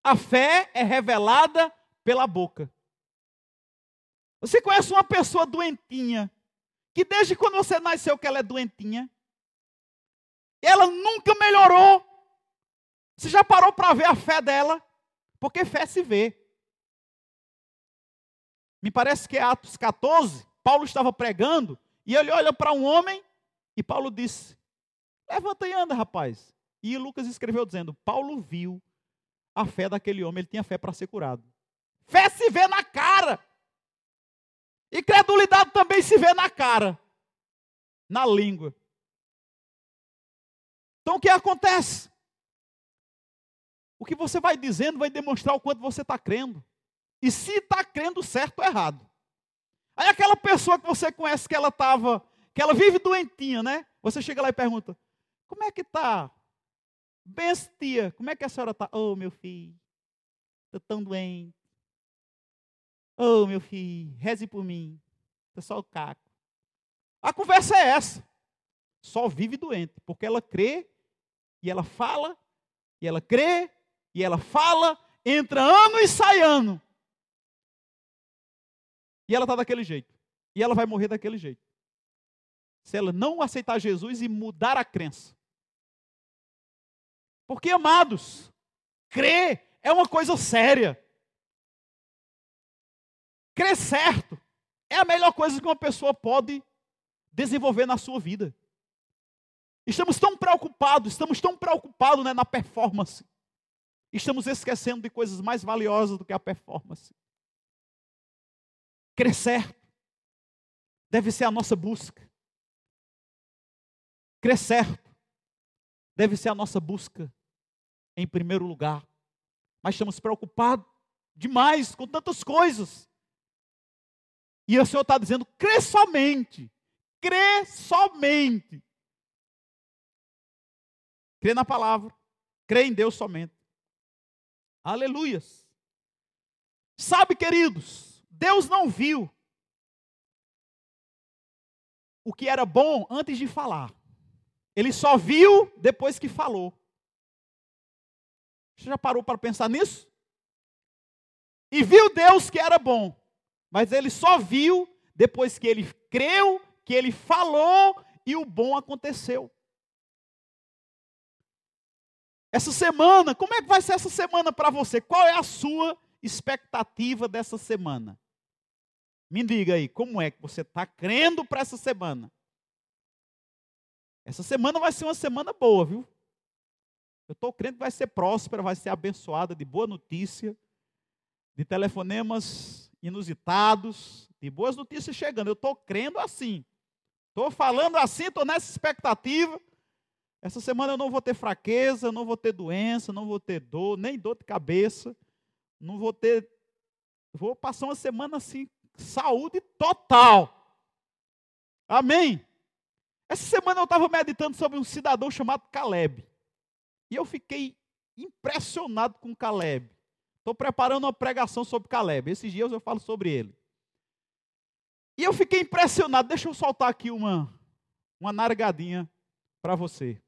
A fé é revelada pela boca. Você conhece uma pessoa doentinha, que desde quando você nasceu que ela é doentinha, ela nunca melhorou. Você já parou para ver a fé dela? Porque fé se vê. Me parece que é Atos 14, Paulo estava pregando, e ele olha para um homem, e Paulo disse: Levanta e anda, rapaz. E Lucas escreveu dizendo: Paulo viu a fé daquele homem, ele tinha fé para ser curado. Fé se vê na cara. E credulidade também se vê na cara, na língua. Então o que acontece? O que você vai dizendo vai demonstrar o quanto você está crendo. E se está crendo certo ou errado. Aí aquela pessoa que você conhece que ela estava, que ela vive doentinha, né? Você chega lá e pergunta: Como é que está? Benção, tia, como é que a senhora está? Oh, meu filho, estou tão doente. Oh, meu filho, reze por mim. Estou só o caco. A conversa é essa. Só vive doente, porque ela crê e ela fala, e ela crê e ela fala, entra ano e sai ano. E ela está daquele jeito. E ela vai morrer daquele jeito. Se ela não aceitar Jesus e mudar a crença. Porque, amados, crer é uma coisa séria. Crer certo é a melhor coisa que uma pessoa pode desenvolver na sua vida. Estamos tão preocupados, estamos tão preocupados né, na performance. Estamos esquecendo de coisas mais valiosas do que a performance. Crer certo deve ser a nossa busca. Crer certo deve ser a nossa busca em primeiro lugar. Mas estamos preocupados demais com tantas coisas. E o Senhor está dizendo: crê somente. Crê somente. Crê na palavra. Crê em Deus somente. Aleluias. Sabe, queridos, Deus não viu o que era bom antes de falar. Ele só viu depois que falou. Você já parou para pensar nisso? E viu Deus que era bom, mas ele só viu depois que ele creu, que ele falou e o bom aconteceu. Essa semana, como é que vai ser essa semana para você? Qual é a sua expectativa dessa semana? Me diga aí, como é que você está crendo para essa semana? Essa semana vai ser uma semana boa, viu? Eu estou crendo que vai ser próspera, vai ser abençoada de boa notícia, de telefonemas inusitados, de boas notícias chegando. Eu estou crendo assim. Estou falando assim, estou nessa expectativa. Essa semana eu não vou ter fraqueza, não vou ter doença, não vou ter dor, nem dor de cabeça. Não vou ter. Vou passar uma semana assim, saúde total. Amém? Essa semana eu estava meditando sobre um cidadão chamado Caleb. E eu fiquei impressionado com Caleb. Estou preparando uma pregação sobre Caleb. Esses dias eu falo sobre ele. E eu fiquei impressionado. Deixa eu soltar aqui uma, uma nargadinha para você.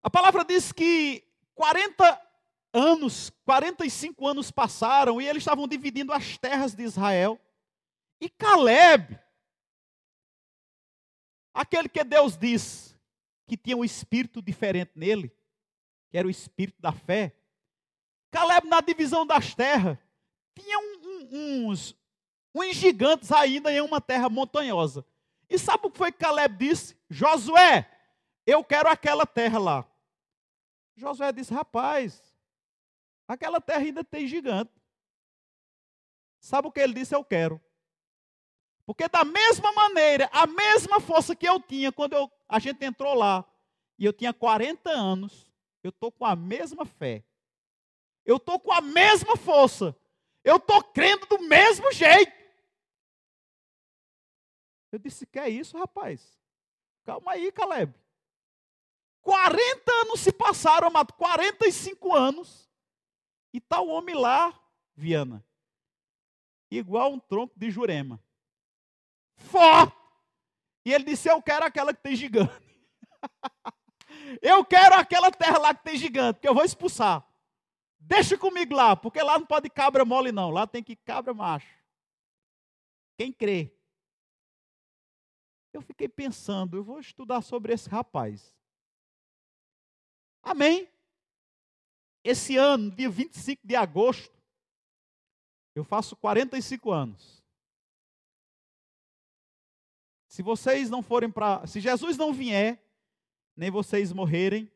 A palavra diz que 40 anos, 45 anos passaram e eles estavam dividindo as terras de Israel. E Caleb, aquele que Deus diz que tinha um espírito diferente nele, que era o espírito da fé. Caleb, na divisão das terras, tinha um, um, uns, uns gigantes ainda em uma terra montanhosa. E sabe o que foi que Caleb disse? Josué, eu quero aquela terra lá. Josué disse: Rapaz, aquela terra ainda tem gigante. Sabe o que ele disse? Eu quero. Porque da mesma maneira, a mesma força que eu tinha quando eu, a gente entrou lá, e eu tinha 40 anos, eu estou com a mesma fé. Eu estou com a mesma força. Eu estou crendo do mesmo jeito. Eu disse: Que é isso, rapaz? Calma aí, Caleb. 40 anos se passaram, amado. 45 anos. E está o homem lá, Viana. Igual um tronco de jurema. Forte. E ele disse: Eu quero aquela que tem gigante. eu quero aquela terra lá que tem gigante, que eu vou expulsar. Deixa comigo lá, porque lá não pode cabra mole, não. Lá tem que cabra macho. Quem crê? Eu fiquei pensando, eu vou estudar sobre esse rapaz. Amém? Esse ano, dia 25 de agosto, eu faço 45 anos. Se vocês não forem para. Se Jesus não vier, nem vocês morrerem,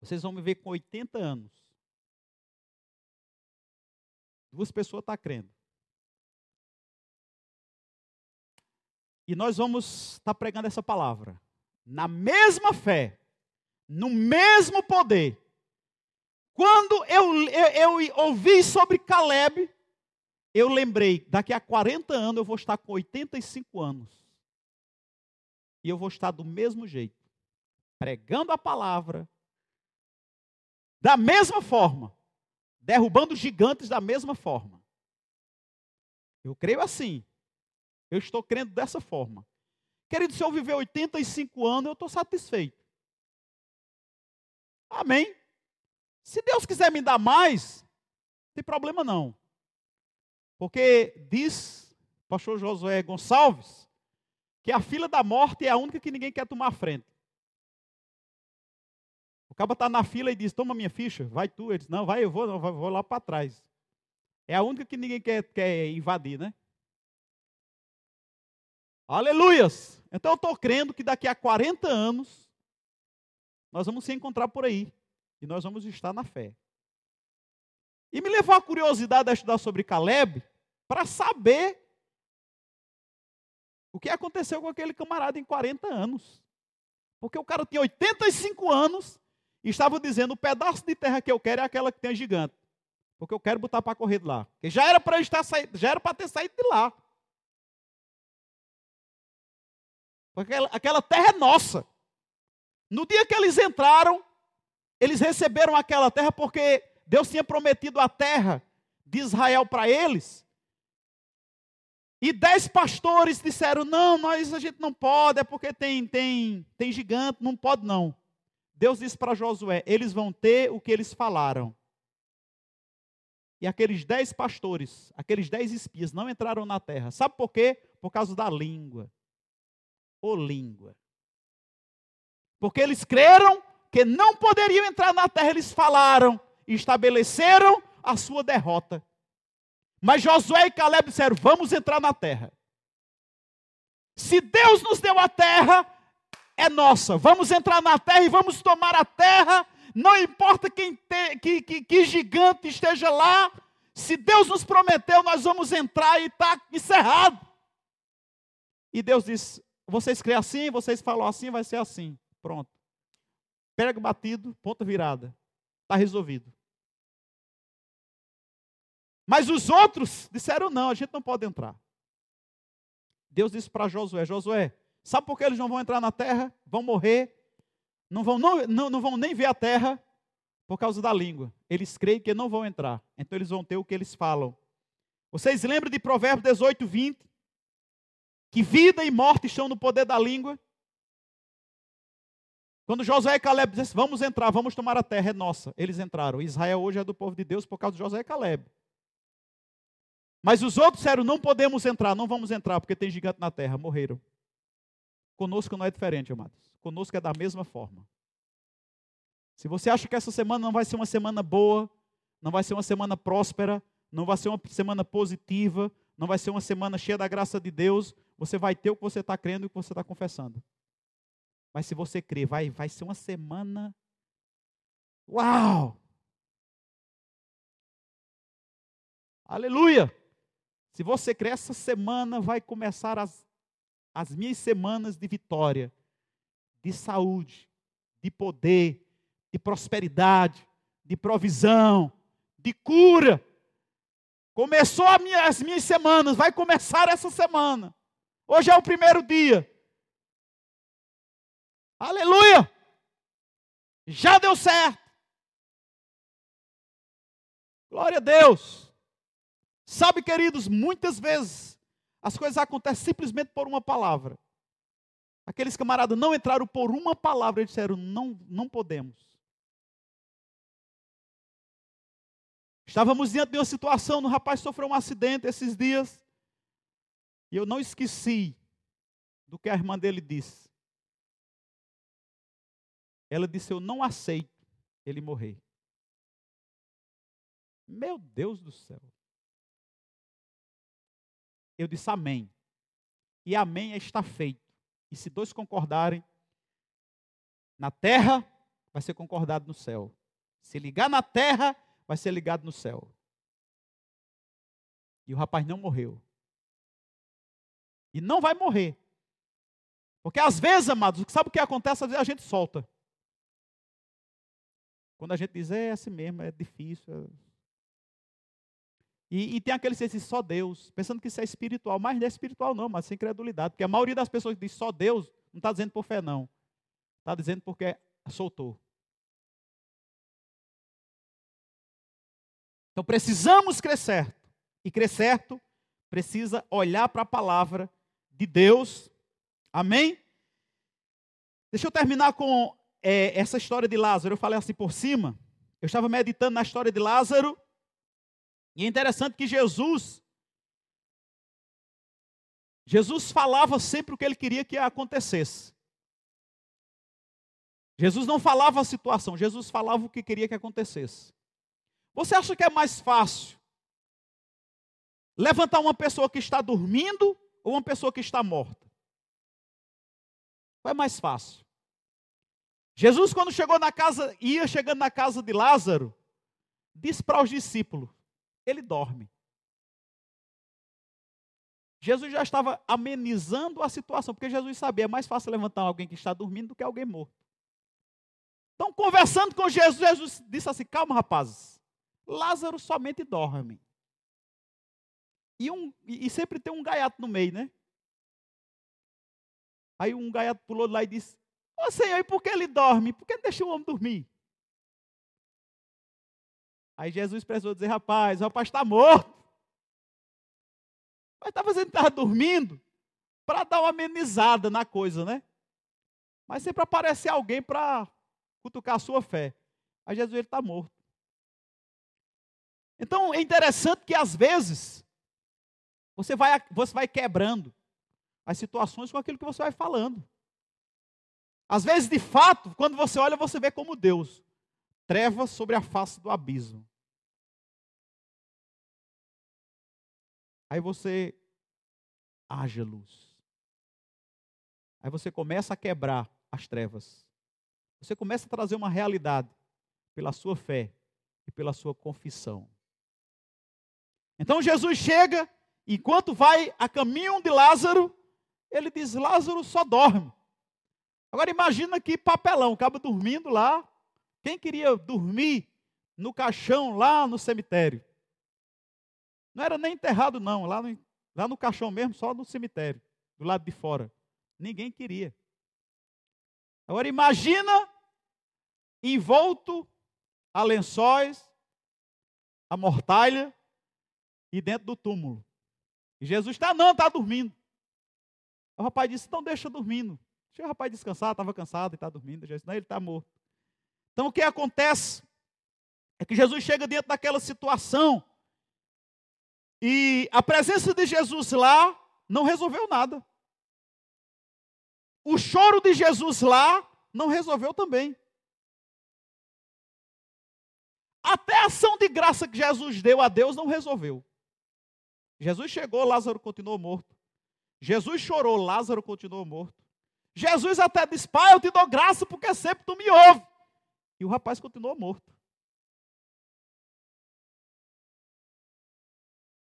vocês vão me ver com 80 anos. Duas pessoas estão tá crendo. E nós vamos estar tá pregando essa palavra. Na mesma fé, no mesmo poder. Quando eu, eu, eu ouvi sobre Caleb, eu lembrei, daqui a 40 anos eu vou estar com 85 anos. E eu vou estar do mesmo jeito, pregando a palavra, da mesma forma, derrubando gigantes da mesma forma. Eu creio assim. Eu estou crendo dessa forma. Querido, se eu viver 85 anos, eu estou satisfeito. Amém. Se Deus quiser me dar mais, não tem problema não. Porque diz pastor Josué Gonçalves que a fila da morte é a única que ninguém quer tomar frente. O cara está na fila e diz: Toma minha ficha, vai tu. Ele diz: Não, vai, eu vou, não, vou lá para trás. É a única que ninguém quer, quer invadir, né? Aleluias! Então eu estou crendo que daqui a 40 anos nós vamos se encontrar por aí e nós vamos estar na fé. E me levou a curiosidade a estudar sobre Caleb para saber o que aconteceu com aquele camarada em 40 anos. Porque o cara tinha 85 anos e estava dizendo: o pedaço de terra que eu quero é aquela que tem gigante. Porque eu quero botar para correr de lá. Porque já era para estar já era para ter saído de lá. Porque aquela, aquela terra é nossa. No dia que eles entraram, eles receberam aquela terra porque Deus tinha prometido a terra de Israel para eles. E dez pastores disseram: não, nós a gente não pode, é porque tem, tem, tem gigante, não pode não. Deus disse para Josué: eles vão ter o que eles falaram. E aqueles dez pastores, aqueles dez espias, não entraram na terra. Sabe por quê? Por causa da língua ou língua. Porque eles creram que não poderiam entrar na terra, eles falaram e estabeleceram a sua derrota. Mas Josué e Caleb disseram: Vamos entrar na terra. Se Deus nos deu a terra, é nossa. Vamos entrar na terra e vamos tomar a terra. Não importa quem te, que, que, que gigante esteja lá. Se Deus nos prometeu, nós vamos entrar e está encerrado. E Deus disse: vocês creem assim, vocês falam assim, vai ser assim. Pronto. Pega batido, ponta virada. Está resolvido. Mas os outros disseram: não, a gente não pode entrar. Deus disse para Josué: Josué, sabe por que eles não vão entrar na terra? Vão morrer, não vão, não, não, não vão nem ver a terra por causa da língua. Eles creem que não vão entrar. Então eles vão ter o que eles falam. Vocês lembram de Provérbios 18, 20? que vida e morte estão no poder da língua. Quando José e Caleb disseram, vamos entrar, vamos tomar a terra, é nossa. Eles entraram. Israel hoje é do povo de Deus por causa de José e Caleb. Mas os outros disseram, não podemos entrar, não vamos entrar, porque tem gigante na terra, morreram. Conosco não é diferente, amados. Conosco é da mesma forma. Se você acha que essa semana não vai ser uma semana boa, não vai ser uma semana próspera, não vai ser uma semana positiva, não vai ser uma semana cheia da graça de Deus, você vai ter o que você está crendo e o que você está confessando. Mas se você crê, vai, vai ser uma semana. Uau! Aleluia! Se você crê, essa semana vai começar as as minhas semanas de vitória, de saúde, de poder, de prosperidade, de provisão, de cura. Começou minha, as minhas semanas, vai começar essa semana. Hoje é o primeiro dia. Aleluia! Já deu certo. Glória a Deus. Sabe, queridos, muitas vezes as coisas acontecem simplesmente por uma palavra. Aqueles camaradas não entraram por uma palavra e disseram: não, não podemos. Estávamos diante de uma situação, um rapaz sofreu um acidente esses dias. E eu não esqueci do que a irmã dele disse. Ela disse: Eu não aceito ele morrer. Meu Deus do céu. Eu disse amém. E amém é está feito. E se dois concordarem, na terra, vai ser concordado no céu. Se ligar na terra, vai ser ligado no céu. E o rapaz não morreu. E não vai morrer. Porque às vezes, amados, sabe o que acontece? Às vezes a gente solta. Quando a gente diz, é assim mesmo, é difícil. É... E, e, tem aqueles que dizem só Deus, pensando que isso é espiritual, mas não é espiritual não, mas sem incredulidade. Porque a maioria das pessoas que diz só Deus, não está dizendo por fé não. Está dizendo porque soltou. Então precisamos crescer. E crescer precisa olhar para a palavra de Deus. Amém? Deixa eu terminar com é, essa história de Lázaro. Eu falei assim por cima. Eu estava meditando na história de Lázaro e é interessante que Jesus, Jesus falava sempre o que ele queria que acontecesse. Jesus não falava a situação, Jesus falava o que queria que acontecesse. Você acha que é mais fácil levantar uma pessoa que está dormindo ou uma pessoa que está morta? Qual é mais fácil? Jesus, quando chegou na casa, ia chegando na casa de Lázaro, disse para os discípulos: ele dorme. Jesus já estava amenizando a situação, porque Jesus sabia, é mais fácil levantar alguém que está dormindo do que alguém morto. Então, conversando com Jesus, Jesus disse assim: calma, rapazes, Lázaro somente dorme. E, um, e sempre tem um gaiato no meio, né? Aí um gaiato pulou lá e disse: Ô Senhor, e por que ele dorme? Por que deixa o homem dormir? Aí Jesus precisou dizer, rapaz, o rapaz está morto. Mas estava dizendo que estava dormindo para dar uma amenizada na coisa, né? Mas sempre aparece alguém para cutucar a sua fé. Aí Jesus ele está morto. Então é interessante que às vezes você vai, você vai quebrando as situações com aquilo que você vai falando. Às vezes, de fato, quando você olha, você vê como Deus trevas sobre a face do abismo. Aí você haja luz. Aí você começa a quebrar as trevas. Você começa a trazer uma realidade pela sua fé e pela sua confissão. Então Jesus chega, enquanto vai a caminho de Lázaro, ele diz: Lázaro só dorme. Agora imagina que papelão, acaba dormindo lá, quem queria dormir no caixão lá no cemitério? Não era nem enterrado, não, lá no, lá no caixão mesmo, só no cemitério, do lado de fora. Ninguém queria. Agora imagina envolto a lençóis, a mortalha e dentro do túmulo. E Jesus está, não, está dormindo. O rapaz disse, então deixa dormindo. Deixa o rapaz descansar, estava cansado e está dormindo. Jesus, não, ele está morto. Então o que acontece é que Jesus chega dentro daquela situação e a presença de Jesus lá não resolveu nada. O choro de Jesus lá não resolveu também. Até a ação de graça que Jesus deu a Deus não resolveu. Jesus chegou, Lázaro continuou morto. Jesus chorou, Lázaro continuou morto. Jesus até disse: Pai, eu te dou graça porque sempre tu me ouves. E o rapaz continuou morto.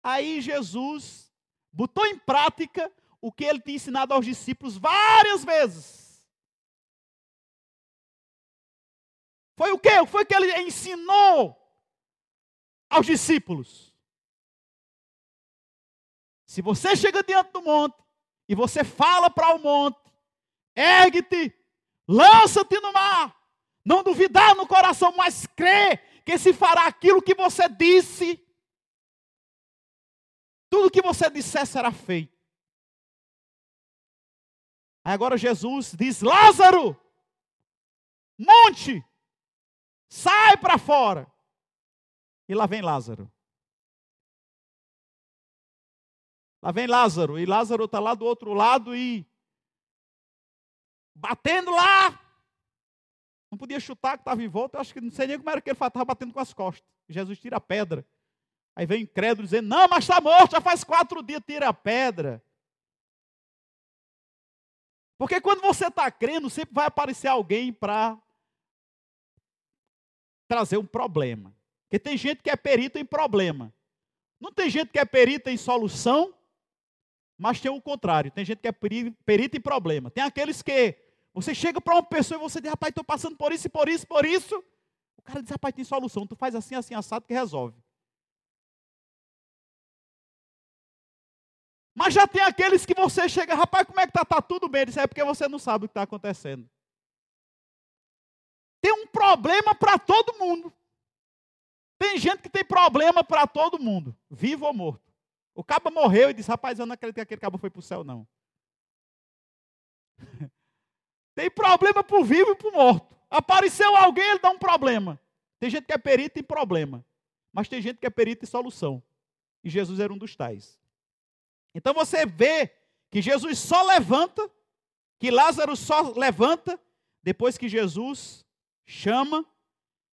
Aí Jesus botou em prática o que ele tinha ensinado aos discípulos várias vezes. Foi o quê? Foi que ele ensinou aos discípulos. Se você chega diante do monte e você fala para o monte, ergue-te, lança-te no mar, não duvidar no coração, mas crê que se fará aquilo que você disse, tudo que você disser será feito. Agora Jesus diz: Lázaro, monte, sai para fora. E lá vem Lázaro. Lá vem Lázaro. E Lázaro está lá do outro lado e batendo lá. Não podia chutar que estava em volta. Eu acho que não sei nem como era que ele estava batendo com as costas. Jesus tira a pedra. Aí vem incrédulo dizendo: Não, mas está morto, já faz quatro dias, tira a pedra. Porque quando você está crendo, sempre vai aparecer alguém para trazer um problema. Porque tem gente que é perita em problema. Não tem gente que é perita em solução, mas tem o contrário. Tem gente que é perita em problema. Tem aqueles que você chega para uma pessoa e você diz, rapaz, estou passando por isso, por isso, por isso. O cara diz, rapaz, tem solução. Tu faz assim, assim, assado que resolve. Mas já tem aqueles que você chega, rapaz, como é que está? Está tudo bem. Diz, é porque você não sabe o que está acontecendo. Tem um problema para todo mundo. Tem gente que tem problema para todo mundo, vivo ou morto. O cabo morreu e disse: Rapaz, eu não acredito que aquele cabo foi para o céu, não. tem problema para o vivo e para o morto. Apareceu alguém, ele dá um problema. Tem gente que é perito em problema, mas tem gente que é perito em solução. E Jesus era um dos tais. Então você vê que Jesus só levanta, que Lázaro só levanta depois que Jesus chama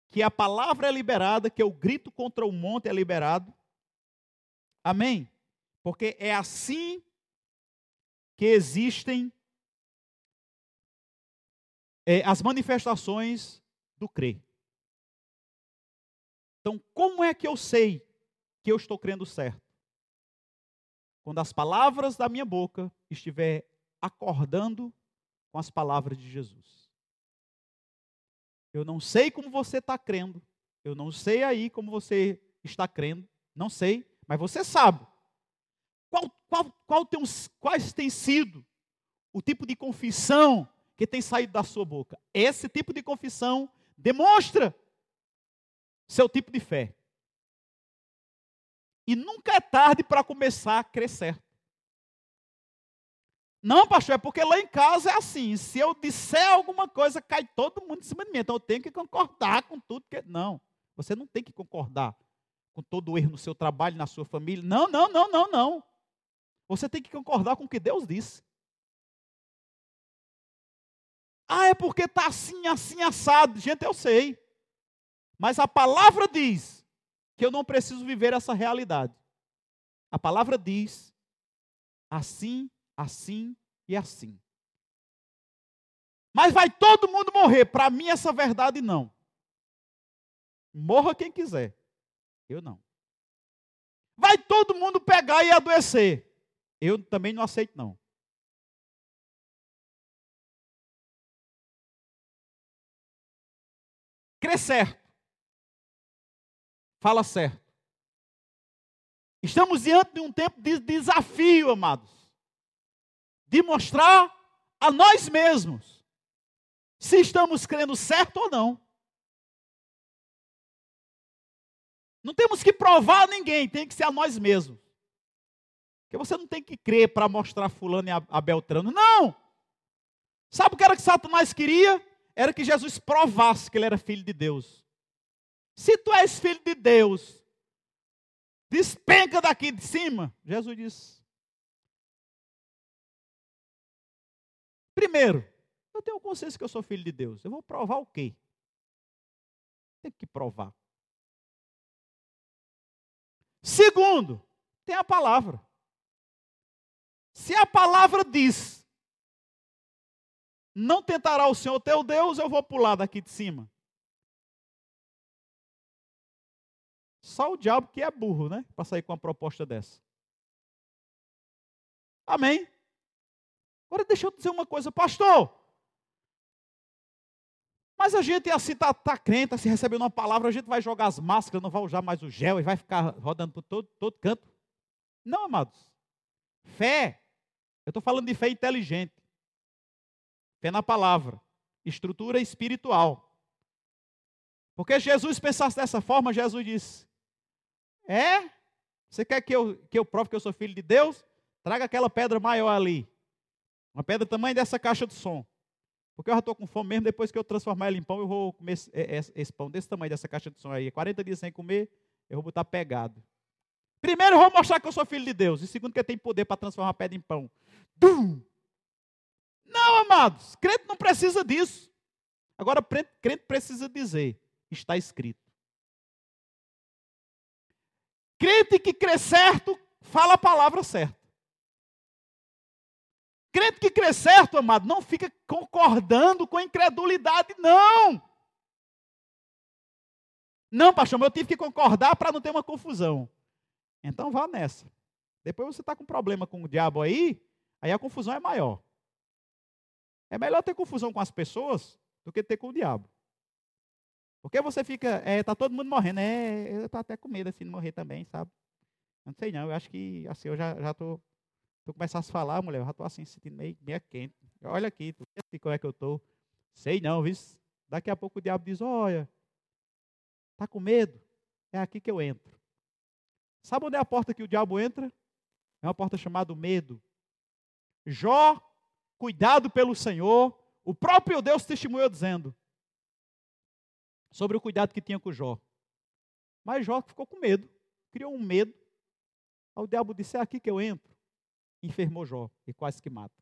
que a palavra é liberada, que o grito contra o monte é liberado. Amém? Porque é assim que existem é, as manifestações do crer. Então, como é que eu sei que eu estou crendo certo? Quando as palavras da minha boca estiver acordando com as palavras de Jesus. Eu não sei como você está crendo. Eu não sei aí como você está crendo. Não sei, mas você sabe. Qual, qual, qual tem, quais tem sido o tipo de confissão que tem saído da sua boca? Esse tipo de confissão demonstra seu tipo de fé. E nunca é tarde para começar a crescer. Não, pastor, é porque lá em casa é assim. Se eu disser alguma coisa, cai todo mundo em cima de mim. Então eu tenho que concordar com tudo que. Não, você não tem que concordar com todo o erro no seu trabalho, na sua família. Não, não, não, não, não. Você tem que concordar com o que Deus disse. Ah, é porque está assim, assim, assado. Gente, eu sei. Mas a palavra diz que eu não preciso viver essa realidade. A palavra diz assim assim e assim. Mas vai todo mundo morrer. Para mim, essa verdade não. Morra quem quiser. Eu não. Vai todo mundo pegar e adoecer. Eu também não aceito, não. Crê certo. Fala certo. Estamos diante de um tempo de desafio, amados de mostrar a nós mesmos se estamos crendo certo ou não. Não temos que provar a ninguém, tem que ser a nós mesmos. Porque você não tem que crer para mostrar fulano e a Beltrano. Não! Sabe o que era que Satanás queria? Era que Jesus provasse que ele era filho de Deus. Se tu és filho de Deus, despenca daqui de cima. Jesus disse: Primeiro, eu tenho consciência que eu sou filho de Deus. Eu vou provar o quê? Tem que provar. Segundo, tem a palavra. Se a palavra diz: Não tentará o Senhor teu Deus, eu vou pular daqui de cima. Só o diabo que é burro, né? Para sair com uma proposta dessa. Amém? Agora deixa eu dizer uma coisa, pastor. Mas a gente assim está tá crente, se recebendo uma palavra, a gente vai jogar as máscaras, não vai usar mais o gel e vai ficar rodando por todo, todo canto. Não, amados. Fé. Eu estou falando de fé inteligente. Fé na palavra. Estrutura espiritual. Porque Jesus pensasse dessa forma, Jesus disse: É? Você quer que eu, que eu prove que eu sou filho de Deus? Traga aquela pedra maior ali. Uma pedra tamanho dessa caixa de som. Porque eu já estou com fome mesmo, depois que eu transformar ele em pão, eu vou comer esse, esse, pão desse tamanho, dessa caixa de som aí. 40 dias sem comer, eu vou botar pegado. Primeiro, eu vou mostrar que eu sou filho de Deus. E segundo, que eu tenho poder para transformar a pedra em pão. Dum! Não, amados, crente não precisa disso. Agora, crente precisa dizer: está escrito. Crente que crê certo, fala a palavra certa. Crente que crê certo, amado, não fica concordando com a incredulidade, não. Não, pastor, eu tive que concordar para não ter uma confusão. Então vá nessa. Depois você está com problema com o diabo aí, aí a confusão é maior. É melhor ter confusão com as pessoas do que ter com o diabo. Porque você fica, é, tá todo mundo morrendo, é, eu estou até com medo assim de morrer também, sabe? Não sei não, eu acho que assim eu já já tô Tu começasse a falar, mulher, eu já estou assim, sentindo meio, meio quente. Olha aqui, tu vê como é que eu estou. Sei não, viu? Daqui a pouco o diabo diz, olha, tá com medo? É aqui que eu entro. Sabe onde é a porta que o diabo entra? É uma porta chamada medo. Jó, cuidado pelo Senhor, o próprio Deus testemunhou dizendo sobre o cuidado que tinha com Jó. Mas Jó ficou com medo, criou um medo. Aí o diabo disse: É aqui que eu entro enfermou Jó e quase que mata.